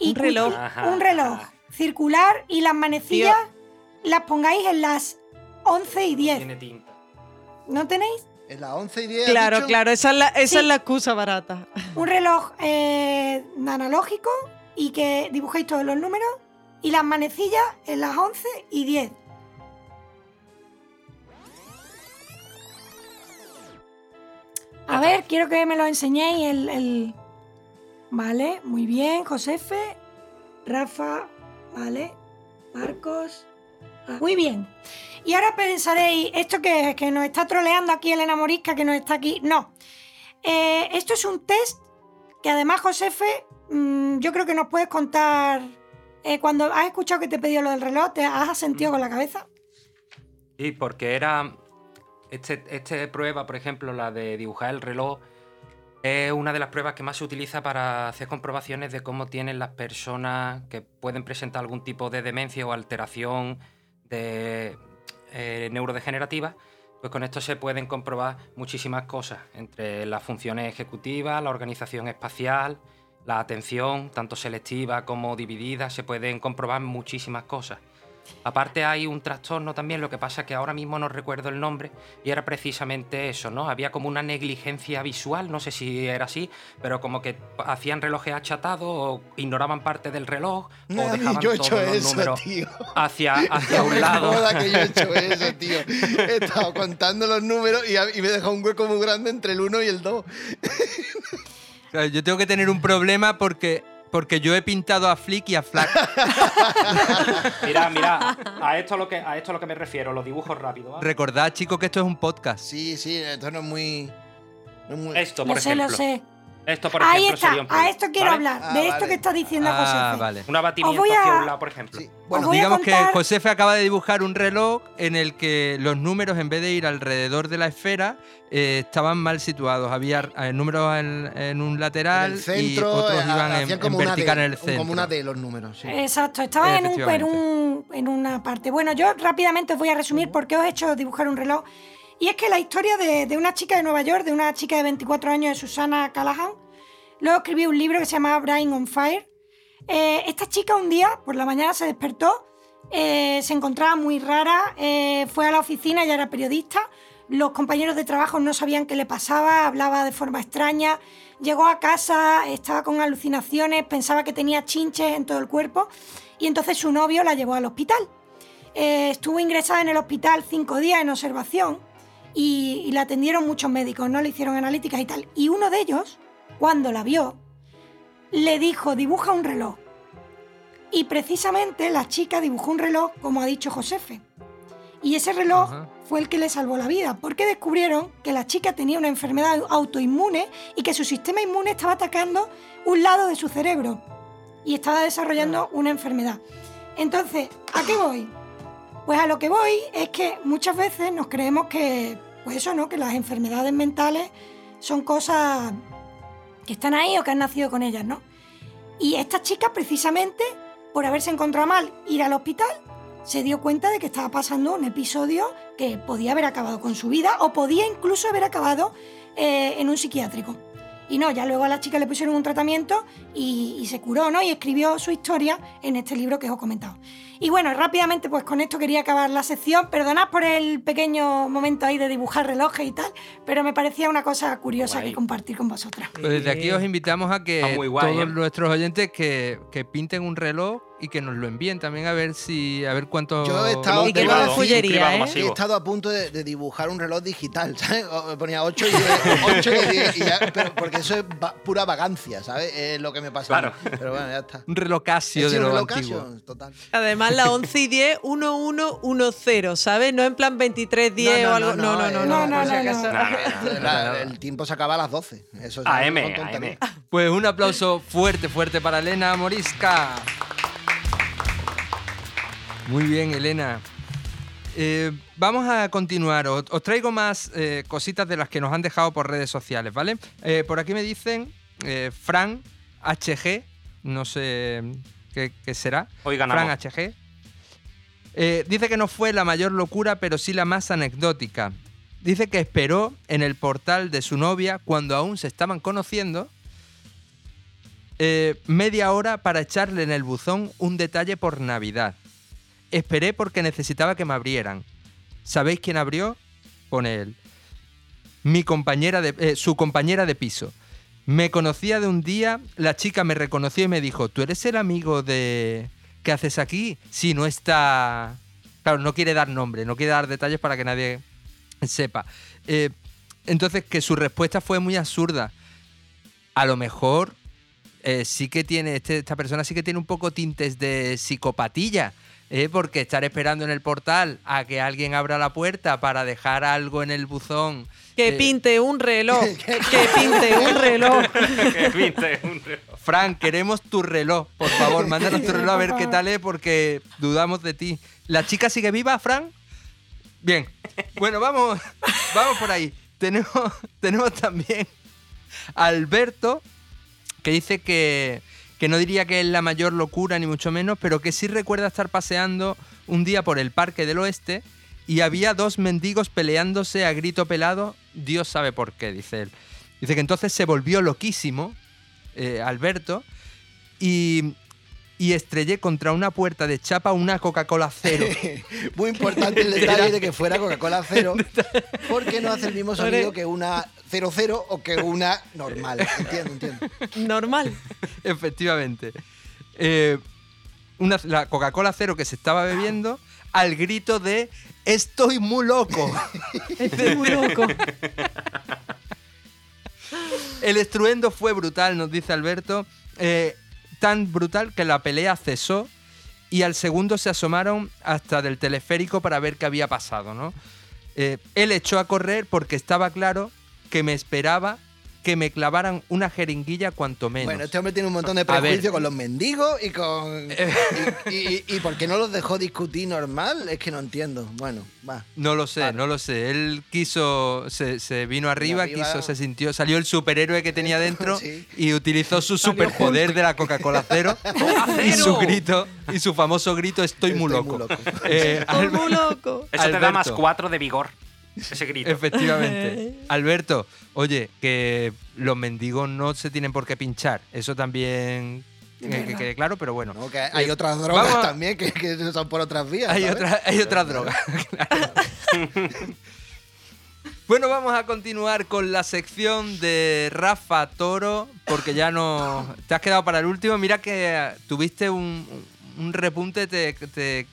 Un reloj. Ajá, Un reloj circular y las manecillas las pongáis en las 11 y 10. Tiene tinta. ¿No tenéis? En las 11 y 10. has Claro, dicho? claro, esa es la, esa Sí. es la excusa barata. Un reloj eh, analógico y que dibujéis todos los números y las manecillas en las 11 y 10. A ver, quiero que me lo enseñéis el, el- Vale, muy bien, Josefe, Rafa, vale, Marcos. ah, Muy bien. Y ahora pensaréis, ¿esto qué es? ¿Que nos está troleando aquí Elena Morisca, que nos está aquí? No. Eh, esto es un test que además, Josefe, mm, yo creo que nos puedes contar. eh, cuando has escuchado que te he pedido lo del reloj, ¿te has sentido con la cabeza? Sí, porque era. Este, este prueba, por ejemplo, la de dibujar el reloj, es una de las pruebas que más se utiliza para hacer comprobaciones de cómo tienen las personas que pueden presentar algún tipo de demencia o alteración de, eh, neurodegenerativa. Pues con esto se pueden comprobar muchísimas cosas, entre las funciones ejecutivas, la organización espacial, la atención, tanto selectiva como dividida, se pueden comprobar muchísimas cosas. Aparte hay un trastorno también, lo que pasa es que ahora mismo no recuerdo el nombre, y era precisamente eso, ¿no? Había como una negligencia visual, no sé si era así, pero como que hacían relojes achatados o ignoraban parte del reloj o Nah, dejaban yo he todos hecho los eso, números tío. hacia, hacia No un me lado. jodas que yo he hecho eso, tío. He estado contando los números y, y me he dejado un hueco muy grande entre el 1 y el 2. Claro, Yo tengo que tener un problema porque Porque yo he pintado a Flick y a Flack. Mira, mira, a esto, a lo que, a esto a lo que me refiero, los dibujos rápidos. ¿vale? Recordad, chicos, que esto es un podcast. Sí, sí, esto no es muy. no es muy- Esto, Lo por sé, ejemplo. lo sé. Esto, por Ahí ejemplo, está, sería un a esto quiero ¿vale? hablar, Ah, de esto vale. que está diciendo Ah, José. vale. Un abatimiento Os voy hacia a- un lado, por ejemplo. Sí, Bueno, a Digamos que Josefe acaba de dibujar un reloj en el que los números, en vez de ir alrededor de la esfera, eh, estaban mal situados. Había eh, números en, en un en lateral el centro, y otros eh, iban en, en vertical en el centro. Como una de los números, sí. Exacto, estaban en, en, un- en una parte. Bueno, yo rápidamente os voy a resumir por qué os he hecho dibujar un reloj. Y es que la historia de, una chica de Nueva York, de una chica de 24 años, de Susana Callahan, luego escribí un libro que se llama Brain on Fire. Eh, esta chica un día, por la mañana, se despertó, eh, se encontraba muy rara, eh, fue a la oficina, ella era periodista, los compañeros de trabajo no sabían qué le pasaba, hablaba de forma extraña, llegó a casa, estaba con alucinaciones, pensaba que tenía chinches en todo el cuerpo y entonces su novio la llevó al hospital. Estuvo ingresada en el hospital cinco días en observación y, y la atendieron muchos médicos, no le hicieron analíticas y tal. Y uno de ellos, cuando la vio, le dijo, dibuja un reloj. Y precisamente la chica dibujó un reloj, como ha dicho Josefe. Y ese reloj Ajá. fue el que le salvó la vida, porque descubrieron que la chica tenía una enfermedad autoinmune y que su sistema inmune estaba atacando un lado de su cerebro y estaba desarrollando una enfermedad. Entonces, ¿a qué voy? Pues a lo que voy es que muchas veces nos creemos que, pues eso, ¿no? Que las enfermedades mentales son cosas que están ahí o que han nacido con ellas, ¿no? Y esta chica, precisamente, por haberse encontrado mal ir al hospital, se dio cuenta de que estaba pasando un episodio que podía haber acabado con su vida o podía incluso haber acabado eh, en un psiquiátrico. Y no, ya luego a la chica le pusieron un tratamiento y, y se curó, ¿no? Y escribió su historia en este libro que os he comentado. Y bueno, rápidamente, pues con esto quería acabar la sección. Perdonad por el pequeño momento ahí de dibujar relojes y tal, pero me parecía una cosa curiosa Guay. que compartir con vosotras. Pues desde aquí os invitamos a que guay, todos ¿eh? nuestros oyentes que, que pinten un reloj y que nos lo envíen también a ver si a ver cuánto Yo he estado- Y fullería, privado ¿eh? He estado a punto de, de dibujar un reloj digital, ¿sabes? O- me Ponía 8 y 10, 8 y 10, y ya- pero porque eso es va- pura vagancia, ¿sabes? Es lo que me pasa. Claro. Pero bueno, ya está. un reloj Casio de lo reloj antiguo. Casio, total. Además, la 11 y 10, 1110, ¿sabes? No en plan 23, 10 o algo. No, no, no, no. no, no, si no, acaso. no. La- el tiempo se acaba a las 12. Eso AM, son tonterías. AM. Pues un aplauso fuerte, fuerte para Elena Morisca. Muy bien, Elena. Eh, vamos a continuar. Os, os traigo más eh, cositas de las que nos han dejado por redes sociales, ¿vale? Eh, por aquí me dicen Fran HG, no sé qué, qué será. Hoy ganamos. Fran HG. Dice que no fue la mayor locura, pero sí la más anecdótica. Dice que esperó en el portal de su novia cuando aún se estaban conociendo media hora para echarle en el buzón un detalle por Navidad. Esperé porque necesitaba que me abrieran. ¿Sabéis quién abrió? Pone él. Mi compañera de, eh, su compañera de piso. Me conocía de un día, la chica me reconoció y me dijo, ¿tú eres el amigo de... ¿Qué haces aquí? Si no está... Claro, no quiere dar nombre, no quiere dar detalles para que nadie sepa. Eh, entonces, que su respuesta fue muy absurda. A lo mejor eh, sí que tiene, este- esta persona sí que tiene un poco tintes de psicopatilla. ¿Eh? Porque estar esperando en el portal a que alguien abra la puerta para dejar algo en el buzón. Que eh, pinte un reloj. que pinte un reloj. Que pinte un reloj. Fran, queremos tu reloj, por favor, mándanos tu reloj a ver qué tal es porque dudamos de ti. ¿La chica sigue viva, Fran? Bien. Bueno, vamos, vamos por ahí. Tenemos, tenemos también a Alberto, que dice que, que no diría que es la mayor locura, ni mucho menos, pero que sí recuerda estar paseando un día por el Parque del Oeste y había dos mendigos peleándose a grito pelado, Dios sabe por qué, dice él. Dice que entonces se volvió loquísimo, eh, Alberto, y, y estrellé contra una puerta de chapa una Coca-Cola cero. Muy importante el detalle de que fuera Coca-Cola cero, porque no hace el mismo sonido que una 00 o que una normal. Entiendo, entiendo. Normal. Efectivamente. Eh, una- la Coca-Cola cero que se estaba bebiendo al grito de Estoy muy loco. Estoy muy loco. El estruendo fue brutal, nos dice Alberto. Eh, tan brutal que la pelea cesó y al segundo se asomaron hasta del teleférico para ver qué había pasado, ¿no? Eh, él echó a correr porque estaba claro que me esperaba que me clavaran una jeringuilla cuanto menos. Bueno, este hombre tiene un montón de prejuicios con los mendigos y con. y, y- y por qué no los dejó discutir normal? Es que no entiendo. Bueno, va. No lo sé, no lo sé. Él quiso, se, se vino arriba, arriba- quiso, se sintió, salió el superhéroe que tenía dentro Sí. y utilizó su superpoder de la Coca-Cola cero y su grito y su famoso grito estoy, muy loco. muy loco. Eh, Estoy muy loco. Eso te da más cuatro de vigor. Ese grito. Efectivamente. Alberto, oye, que los mendigos no se tienen por qué pinchar. Eso también eh, que quede claro, pero bueno. No, que hay Eh, otras drogas vamos también que, que son por otras vías. Hay, otra- hay otras drogas. claro. bueno, vamos a continuar con la sección de Rafa Toro, porque ya no. Te has quedado para el último. Mira que tuviste un, un repunte, te, te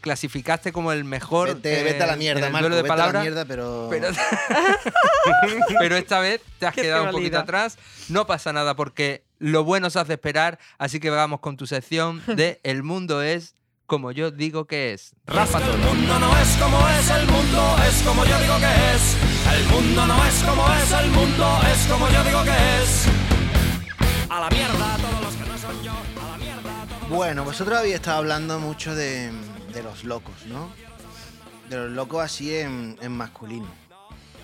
clasificaste como el mejor. Vete, vete a la eh, mierda, Marco, duelo de vete a la palabras. mierda, pero... Pero, pero esta vez te has Qué quedado un poquito atrás. No pasa nada porque lo bueno se hace esperar. Así que vamos con tu sección de El mundo es como yo digo que es. Rafa Toro. El mundo no es como es, el mundo es como yo digo que es. El mundo no es como es, el mundo es como yo digo que es. A la mierda todos los que no son yo, a la mierda todos Bueno, vosotros habéis estado hablando mucho de, de los locos, ¿no? De los locos así en, en masculino.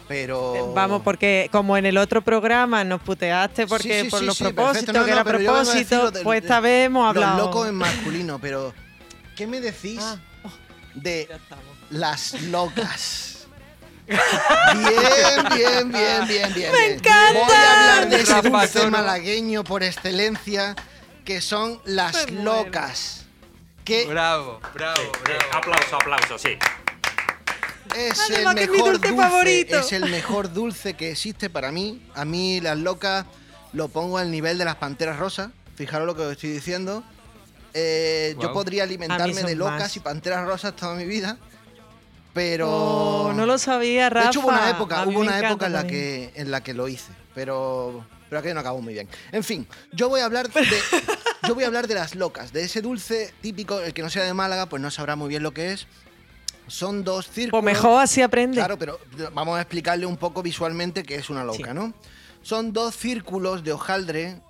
Pero... Vamos, porque como en el otro programa nos puteaste porque Sí, sí, por sí, los sí, propósitos. No, que no, era propósito, de- pues esta vez hemos hablado. Los locos en masculino, pero... ¿Qué me decís Ah, de las locas? Bien, bien, bien, bien, bien. ¡Me bien. encanta! Voy a hablar de ese dulce malagueño por excelencia, que son las muero. locas. Que Bravo, bravo, Sí, bravo. aplauso, aplauso, sí. es Además el mejor dulce dulce, favorito. es el mejor dulce que existe para mí. A mí las locas lo pongo al nivel de las panteras rosas. Fijaros lo que os estoy diciendo. Eh, Yo podría alimentarme de locas más. y panteras rosas toda mi vida, pero Oh, no lo sabía, Rafa. de hecho hubo una época, hubo una época en la también. que en la que lo hice, pero pero aquello no acabó muy bien. En fin, yo voy a hablar de yo voy a hablar de las locas, de ese dulce típico, el que no sea de Málaga, pues no sabrá muy bien lo que es. Son dos círculos. Pues mejor así aprende. Claro, pero vamos a explicarle un poco visualmente qué es una loca, Sí. ¿no? Son dos círculos de hojaldre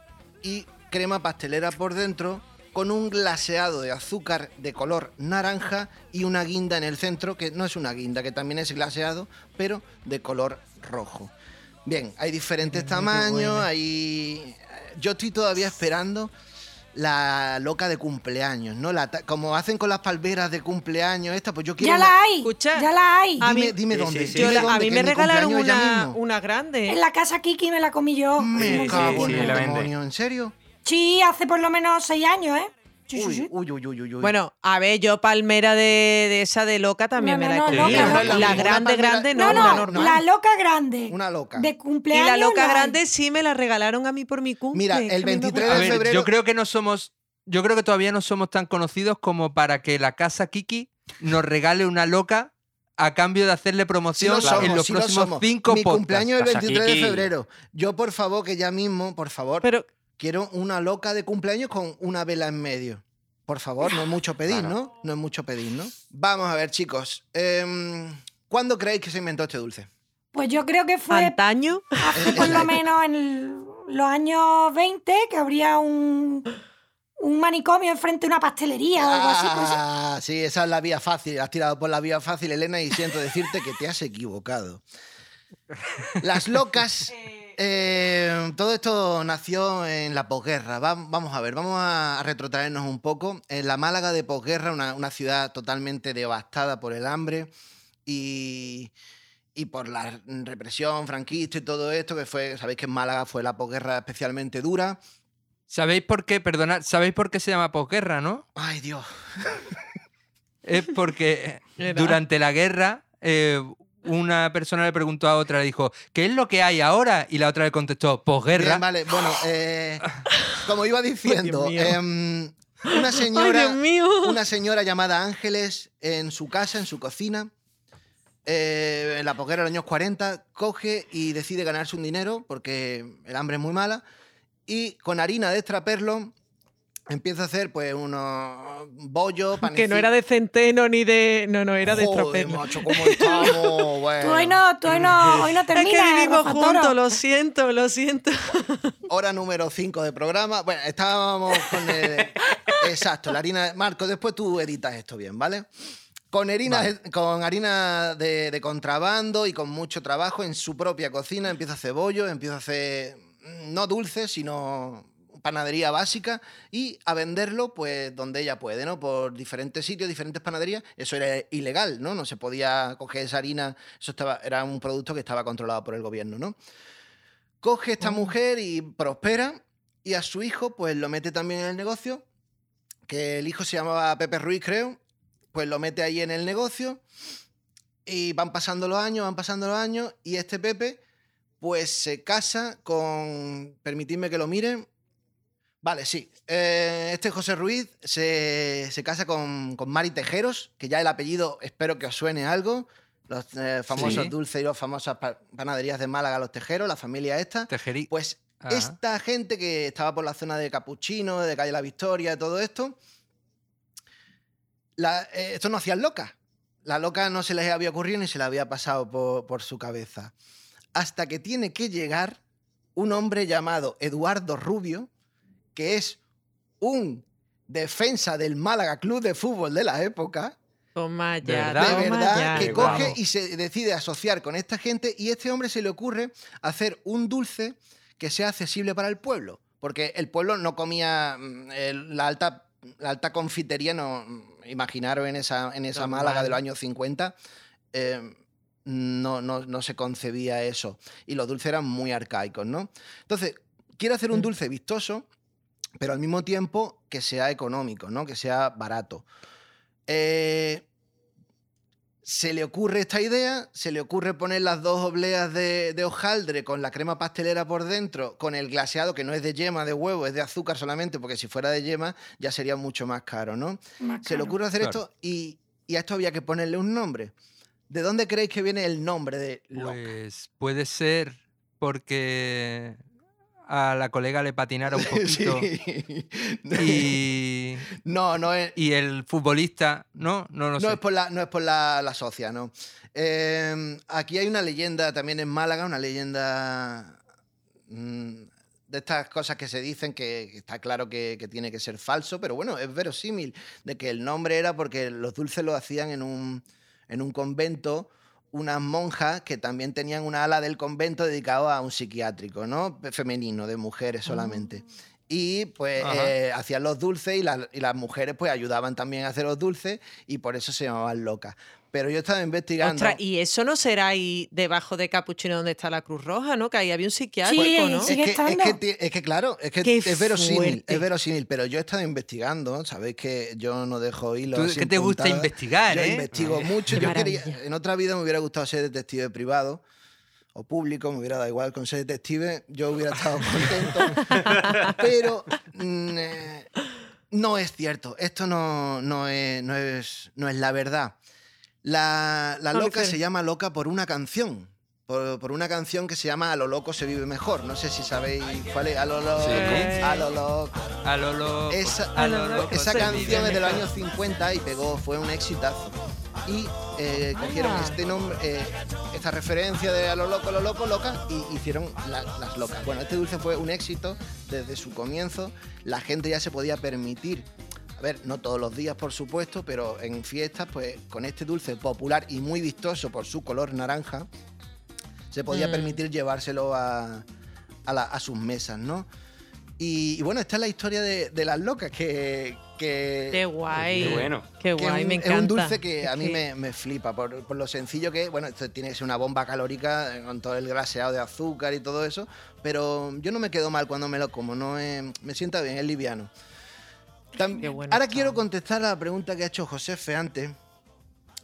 y crema pastelera por dentro con un glaseado de azúcar de color naranja y una guinda en el centro, que no es una guinda, que también es glaseado, pero de color rojo. Bien, hay diferentes tamaños, hay... Yo estoy todavía esperando la loca de cumpleaños, ¿no? La ta- como hacen con las palmeras de cumpleaños, esta, pues yo quiero... Ya una- la hay. Escucha, Ya la hay. a Dime, mí- dime Sí, dónde. sí, sí. dime Yo la- dónde, a mí me regalaron una, una grande. En la casa Kiki me la comí yo. Me Sí, cago sí, en sí, el demonio, ¿en serio? Sí, hace por lo menos seis años, ¿eh? Uy, uy, uy, uy, uy, uy. Bueno, a ver, yo palmera de, de esa de loca también No, me no, la he no, comido. loca, la loca. Grande, palmera- grande, no, No, no, normal. la loca grande. Una loca. De Y cumpleaños. la loca la hay. grande sí me la regalaron a mí por mi cumple. Mira, el a mí me 23 gusta. A de ver, febrero- yo creo que no somos. Yo creo que todavía no somos tan conocidos como para que la casa Kiki nos regale una loca a cambio de hacerle Sí promoción lo somos, en los sí lo próximos somos. cinco Mi podcasts. cumpleaños es el Casa 23 de febrero. Yo, por favor, que ya mismo, por favor, Pero quiero una loca de cumpleaños con una vela en medio. Por favor, no es mucho pedir, Claro. ¿no? No es mucho pedir, ¿no? Vamos a ver, chicos. Em, ¿Cuándo creéis que se inventó este dulce? Pues yo creo que fue antaño. hace por lo menos en el- los años 20 que habría un, un manicomio enfrente de una pastelería o algo así. pues, Ah, sí, esa es la vía fácil. Has tirado por la vía fácil, Elena, y siento decirte que te has equivocado. Las locas. eh, todo esto nació en la posguerra. Va- vamos a ver, vamos a retrotraernos un poco. En la Málaga de posguerra, una, una ciudad totalmente devastada por el hambre y, y por la represión franquista y todo esto, que fue, sabéis que en Málaga fue la posguerra especialmente dura. ¿Sabéis por qué? Perdonad, ¿sabéis por qué se llama posguerra, no? Ay, Dios. Es porque durante la guerra eh, una persona le preguntó a otra, le dijo, ¿qué es lo que hay ahora? Y la otra le contestó, posguerra. Bien, vale, bueno, eh, como iba diciendo, em, una señora, una señora llamada Ángeles en su casa, en su cocina, eh, en la posguerra de los años 40, coge y decide ganarse un dinero porque el hambre es muy mala y con harina de extraperlo empiezo a hacer pues unos bollos, Que no era de centeno ni de. No, no, era de Joder, estropeno. macho, ¿cómo estamos? Bueno. Tú hoy no, tú hoy no, hoy no Es terminas. que vivimos Rafa Toro. juntos, lo siento, lo siento. Hora número 5 de programa. Bueno, estábamos con el... Exacto, la harina... Marco, después tú editas esto bien, ¿vale? Con harina, con harina de, de contrabando y con mucho trabajo en su propia cocina, empiezo a hacer bollos, empiezo a hacer mm, no dulces, sino panadería básica y a venderlo pues donde ella puede, ¿no? Por diferentes sitios, diferentes panaderías. Eso era ilegal, ¿no? No se podía coger esa harina, eso estaba, era un producto que estaba controlado por el gobierno, ¿no? Coge esta mujer y prospera y a su hijo pues lo mete también en el negocio, que el hijo se llamaba Pepe Ruiz, creo, pues lo mete ahí en el negocio y van pasando los años, van pasando los años y este Pepe pues se casa con, permitidme que lo miren, vale, sí, eh, este José Ruiz se, se casa con, con Mari Tejeros, que ya el apellido espero que os suene algo, los eh, famosos Sí. dulces y las famosas pa- panaderías de Málaga, los Tejeros, la familia esta. Tejerí. Pues Ajá. esta gente que estaba por la zona de Capuchino, de Calle La Victoria, todo esto, la- eh, esto no hacían loca. La loca no se les había ocurrido ni se le había pasado por, por su cabeza. Hasta que tiene que llegar un hombre llamado Eduardo Rubio, que es un defensa del Málaga Club de Fútbol de la época, Toma ya, verdad? de toma verdad, ya. que coge y se decide asociar con esta gente y este hombre se le ocurre hacer un dulce que sea accesible para el pueblo, porque el pueblo no comía mm, el- la alta la alta confitería no mm, imaginaros en esa en esa. Málaga de los años 50 eh, no, no, no se concebía eso y los dulces eran muy arcaicos, ¿no? Entonces, quiere hacer un Mm. dulce vistoso, pero al mismo tiempo que sea económico, ¿no? Que sea barato. Eh, se le ocurre esta idea, se le ocurre poner las dos obleas de, de hojaldre con la crema pastelera por dentro, con el glaseado que no es de yema, de huevo, es de azúcar solamente, porque si fuera de yema ya sería mucho más caro, ¿no? Más Se le ocurre hacer Claro. esto y, y a esto había que ponerle un nombre. ¿De dónde creéis que viene el nombre de Loca? Pues puede ser porque a la colega le patinara un poquito Sí. y, No, no es, y el futbolista, ¿no? No lo no sé. es por la, no es por la, la socia, no. Eh, aquí hay una leyenda también en Málaga, una leyenda mm, de estas cosas que se dicen que, que está claro que, que tiene que ser falso, pero bueno, es verosímil, de que el nombre era porque los dulces lo hacían en un, en un convento unas monjas que también tenían una ala del convento dedicado a un psiquiátrico, ¿no? Femenino, de mujeres solamente. Y pues eh, hacían los dulces y, las- y las mujeres pues ayudaban también a hacer los dulces y por eso se llamaban locas. Pero yo estaba investigando. Ostras, y eso no será ahí debajo de Capuchino donde está la Cruz Roja, ¿no? Que ahí había un psiquiátrico, Sí, ¿no? es, sigue que, es, estando. que, es que claro, es que Qué es verosímil, fuerte. es verosímil, pero yo he estado investigando, sabéis que yo no dejo hilos. Que te gusta puntada. investigar, Yo ¿eh? investigo mucho. Qué Yo quería, en otra vida me hubiera gustado ser detective privado o público, me hubiera dado igual con ser detective, yo hubiera estado contento. pero mm, eh, no es cierto, esto no, no, es, no, es, no es la verdad. La, la loca se llama loca por una canción. Por, por una canción que se llama A lo loco se vive mejor. No sé si sabéis cuál es. A lo loco. Sí. A lo loco. A lo loco, Esa, a lo loco esa canción es de los años 50 y pegó, fue un exitazo. Y eh, cogieron este nombre, eh, esta referencia de a lo loco, lo loco, loca, y hicieron la- las locas. Bueno, este dulce fue un éxito desde su comienzo. La gente ya se podía permitir, ver, no todos los días, por supuesto, pero en fiestas, pues con este dulce popular y muy vistoso por su color naranja, se podía Mm. permitir llevárselo a, a la- a sus mesas, ¿no? Y, y bueno, esta es la historia de, de las locas, que... que Qué guay. Qué bueno. Qué que es guay, un- me es encanta. un dulce que a Es mí me, me flipa, por, por lo sencillo que es. Bueno, esto tiene que ser una bomba calórica con todo el graseado de azúcar y todo eso, pero yo no me quedo mal cuando me lo como, no es- me sienta bien, es liviano. Tam- Qué bueno ahora está. quiero contestar a la pregunta que ha hecho Josefe antes,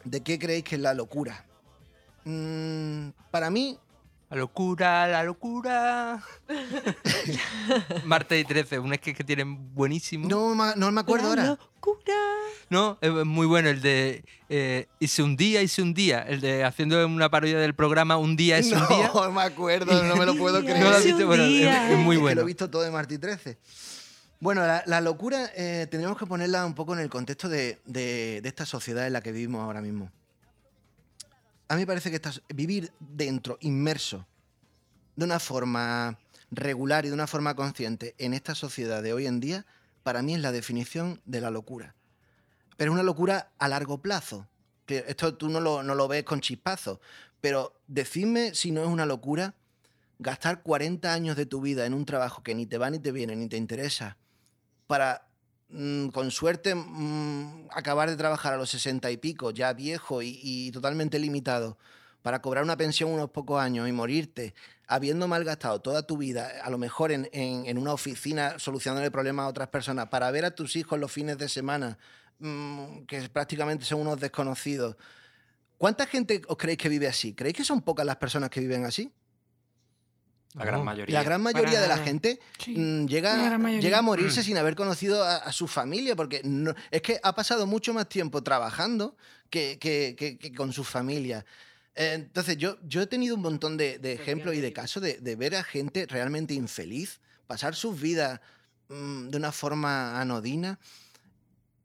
de qué creéis que es la locura. Mm, para mí, La locura, la locura. Martes y 13, un sketch que tienen buenísimo. no, no me acuerdo La ahora. locura. No, es muy bueno el de eh, hice un día, hice un día. El de haciendo una parodia del programa Un día es un día. No me acuerdo, no me lo puedo creer. ¿No lo has es visto? Bueno, es, es muy Es que bueno. lo he visto todo de Martí 13. Bueno, la, locura eh, tendríamos que ponerla un poco en el contexto de, esta sociedad en la que vivimos ahora mismo. A mí me parece que esta- vivir dentro, inmerso, de una forma regular y de una forma consciente en esta sociedad de hoy en día, para mí es la definición de la locura. Pero es una locura a largo plazo. Esto tú no lo, ves con chispazos. Pero decidme si no es una locura gastar 40 años de tu vida en un trabajo que ni te va ni te viene ni te interesa para, mm, con suerte, mm, acabar de trabajar a los 60 y pico, ya viejo y, totalmente limitado, para cobrar una pensión unos pocos años y morirte, habiendo malgastado toda tu vida, a lo mejor en, en- una oficina solucionando problemas a otras personas, para ver a tus hijos los fines de semana, mm, que prácticamente son unos desconocidos. ¿Cuánta gente os creéis que vive así? ¿Creéis que son pocas las personas que viven así? La gran mayoría. La gran mayoría de la gente Sí, mm, la llega, llega a morirse sin haber conocido a, a su familia, porque no- es que ha pasado mucho más tiempo trabajando que, que- que- que con su familia. Eh, Entonces, yo, yo he tenido un montón de, de ejemplos y de casos de, de ver a gente realmente infeliz, pasar sus vidas mm, de una forma anodina.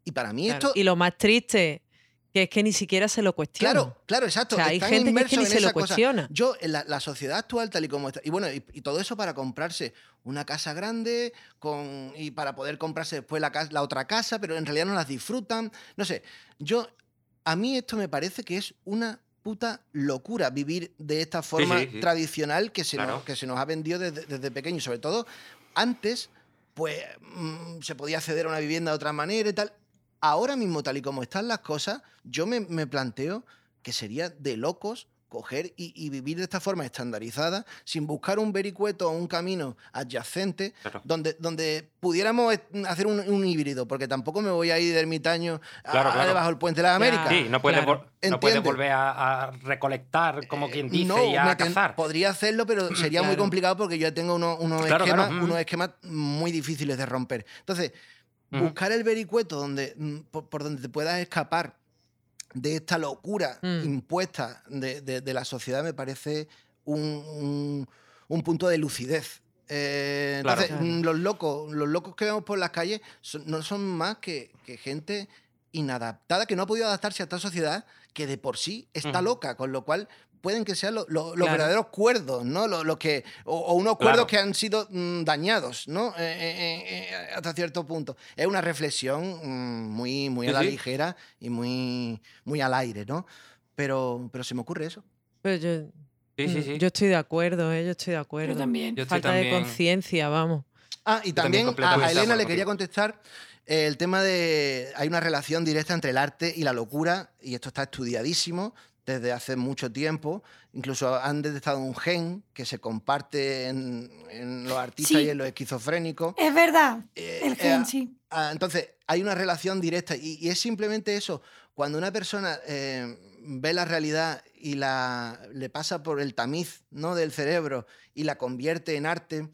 Y para mí Claro, esto... Y lo más triste, que es que ni siquiera se lo cuestiona. Claro, claro, exacto. O sea, hay están gente que es que inmersos ni se lo cosa. cuestiona. Yo, en la, la sociedad actual, tal y como está, y bueno, y, y todo eso para comprarse una casa grande con, y para poder comprarse después la, otra casa, pero en realidad no las disfrutan. No sé, yo, a mí esto me parece que es una puta locura vivir de esta forma sí, sí. tradicional que se, Claro. nos, que se nos ha vendido desde, desde pequeño. Y sobre todo, antes, pues mm, se podía acceder a una vivienda de otra manera y tal. Ahora mismo, tal y como están las cosas, yo me, me planteo que sería de locos coger y, y vivir de esta forma estandarizada, sin buscar un vericueto o un camino adyacente, Claro. donde, donde pudiéramos eh, hacer un, un híbrido, porque tampoco me voy a ir de ermitaño a- Claro, a claro. debajo del puente de la América. Sí, no puedes, vol- no Entiende. volver a, a recolectar, como quien dice, No, y a cazar. podría hacerlo, pero sería muy complicado porque yo tengo unos, unos Claro, esquemas, claro. unos esquemas muy difíciles de romper. Entonces, Buscar el vericueto donde, mm, por, por donde te puedas escapar de esta locura Mm. impuesta de, de- de la sociedad me parece un, un- un punto de lucidez. Eh, Claro. entonces, mm, los locos, los locos que vemos por las calles son- no son más que, que gente inadaptada, que no ha podido adaptarse a esta sociedad que de por sí está loca, con lo cual pueden que sean lo- lo- los Claro. verdaderos cuerdos, ¿no? Lo, lo que, o, o unos Claro. cuerdos que han sido mm, dañados, ¿no? Eh, eh, eh, hasta cierto punto. Es una reflexión mm, muy, muy a la sí. ligera y muy, muy al aire, ¿no? Pero, pero se me ocurre eso. Pero yo, Sí, sí, mm, sí. yo estoy de acuerdo, ¿eh? yo estoy de acuerdo. Yo también. Yo Falta de conciencia, vamos. Ah, y también también a, Elena le quería contestar el tema de. Hay una relación directa entre el arte y la locura, y esto está estudiadísimo desde hace mucho tiempo. Incluso han detectado un gen que se comparte en, en los artistas Sí. y en los esquizofrénicos. Es verdad, Eh, el eh, gen, sí. Ah, entonces, hay una relación directa y, y es simplemente eso. Cuando una persona eh, ve la realidad y la, le pasa por el tamiz ¿no? del cerebro y la convierte en arte,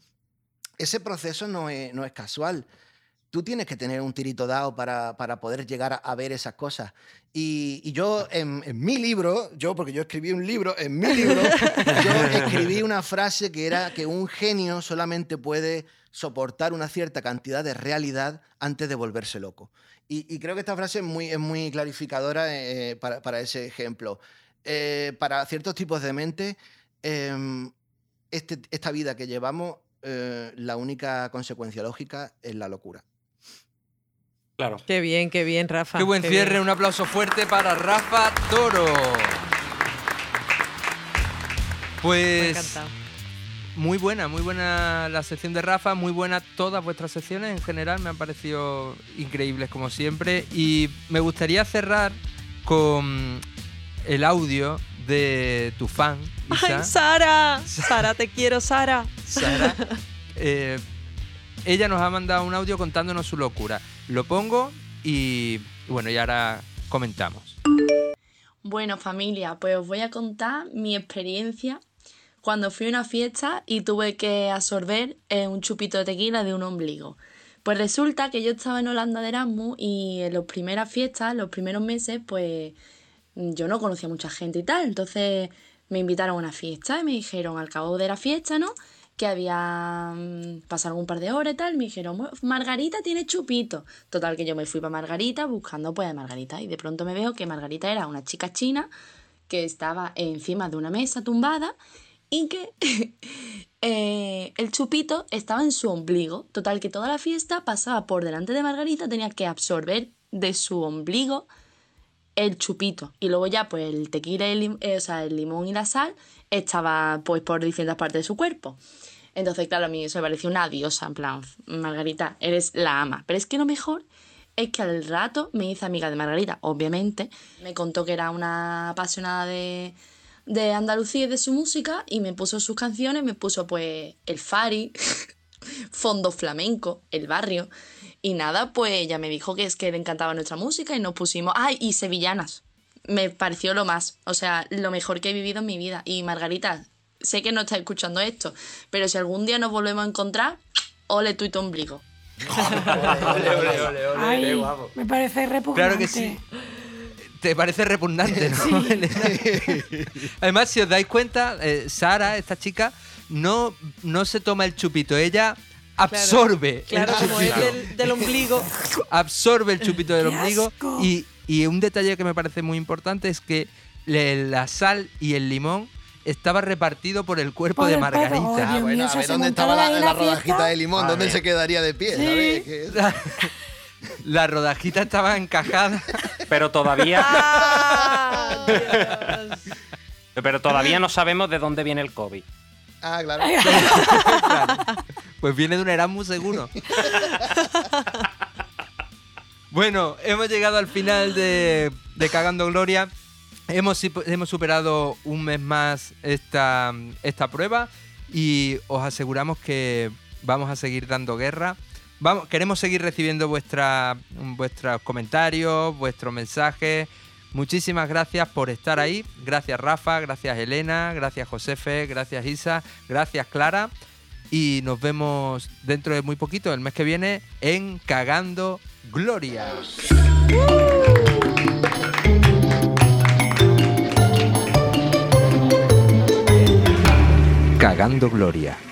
ese proceso no es, no es casual. Tú tienes que tener un tirito dado para, para poder llegar a, ver esas cosas. Y, yo, en, en mi libro, yo, porque yo escribí un libro, en mi libro, yo escribí una frase que era que un genio solamente puede soportar una cierta cantidad de realidad antes de volverse loco. Y, creo que esta frase es muy, es muy clarificadora eh, para, para ese ejemplo. Eh, para ciertos tipos de mente, este- esta vida que llevamos, eh, la única consecuencia lógica es la locura. Claro. Qué bien, qué bien, Rafa. Qué buen cierre, bien. un aplauso fuerte para Rafa Toro. Pues muy buena, muy buena la sección de Rafa, muy buena todas vuestras secciones en general, me han parecido increíbles como siempre. Y me gustaría cerrar con el audio de tu fan, Isa. ¡Ay, Sara! Sara, te quiero, Sara. Sara. Eh, ella nos ha mandado un audio contándonos su locura. Lo pongo y bueno, y ahora comentamos. Bueno, familia, pues os voy a contar mi experiencia cuando fui a una fiesta y tuve que absorber eh, un chupito de tequila de un ombligo. Pues resulta que yo estaba en Holanda de Erasmus y en las primeras fiestas, los primeros meses, pues yo no conocía mucha gente y tal. Entonces me invitaron a una fiesta y me dijeron al cabo de la fiesta, ¿no? Que había mm, pasado un par de horas y tal, me dijeron, "Mu- Margarita tiene chupito. Total, que yo me fui para Margarita buscando pues a Margarita y de pronto me veo que Margarita era una chica china que estaba encima de una mesa tumbada y que eh, el chupito estaba en su ombligo. Total, que toda la fiesta pasaba por delante de Margarita, tenía que absorber de su ombligo el chupito. Y luego ya, pues el tequila, el, eh, o sea, el limón y la sal estaba pues por distintas partes de su cuerpo. Entonces, claro, a mí eso me pareció una diosa, en plan, Margarita, eres la ama. Pero es que lo mejor es que al rato me hice amiga de Margarita, obviamente. Me contó que era una apasionada de, de Andalucía y de su música y me puso sus canciones, me puso pues el Fari, Fondo Flamenco, El Barrio. Y nada, pues ella me dijo que es que le encantaba nuestra música y nos pusimos... ¡Ay! Y Sevillanas. Me pareció lo más, o sea, lo mejor que he vivido en mi vida. Y Margarita, sé que no estás escuchando esto, pero si algún día nos volvemos a encontrar, ole tú y tu ombligo. Ay, me parece repugnante. Claro que sí. Te parece repugnante, ¿no? Además, si os dais cuenta, eh, Sara, esta chica, no, no se toma el chupito, ella absorbe Claro, el como es del, del ombligo. absorbe el chupito del ¡Qué ombligo y, y un detalle que me parece muy importante es que la sal y el limón estaba repartido por el cuerpo Por de el. Margarita. Oh, Ah, bueno, mío, a ver dónde estaba la, ahí la la rodajita de limón, A dónde ver. se quedaría de pie, La, la rodajita estaba encajada. Pero todavía, ¡Ah! Pero todavía no sabemos de dónde viene el COVID. Ah, claro. Pues viene de un Erasmus seguro. bueno, hemos llegado al final de, de Cagando Gloria. Hemos, hemos superado un mes más esta, esta prueba y os aseguramos que vamos a seguir dando guerra. Queremos seguir recibiendo vuestra, vuestros comentarios, vuestros mensajes. Muchísimas gracias por estar ahí. Gracias Rafa, gracias Elena, gracias Josefe, gracias Isa, gracias Clara. Y nos vemos dentro de muy poquito, el mes que viene, en Cagando Gloria. Cagando Gloria.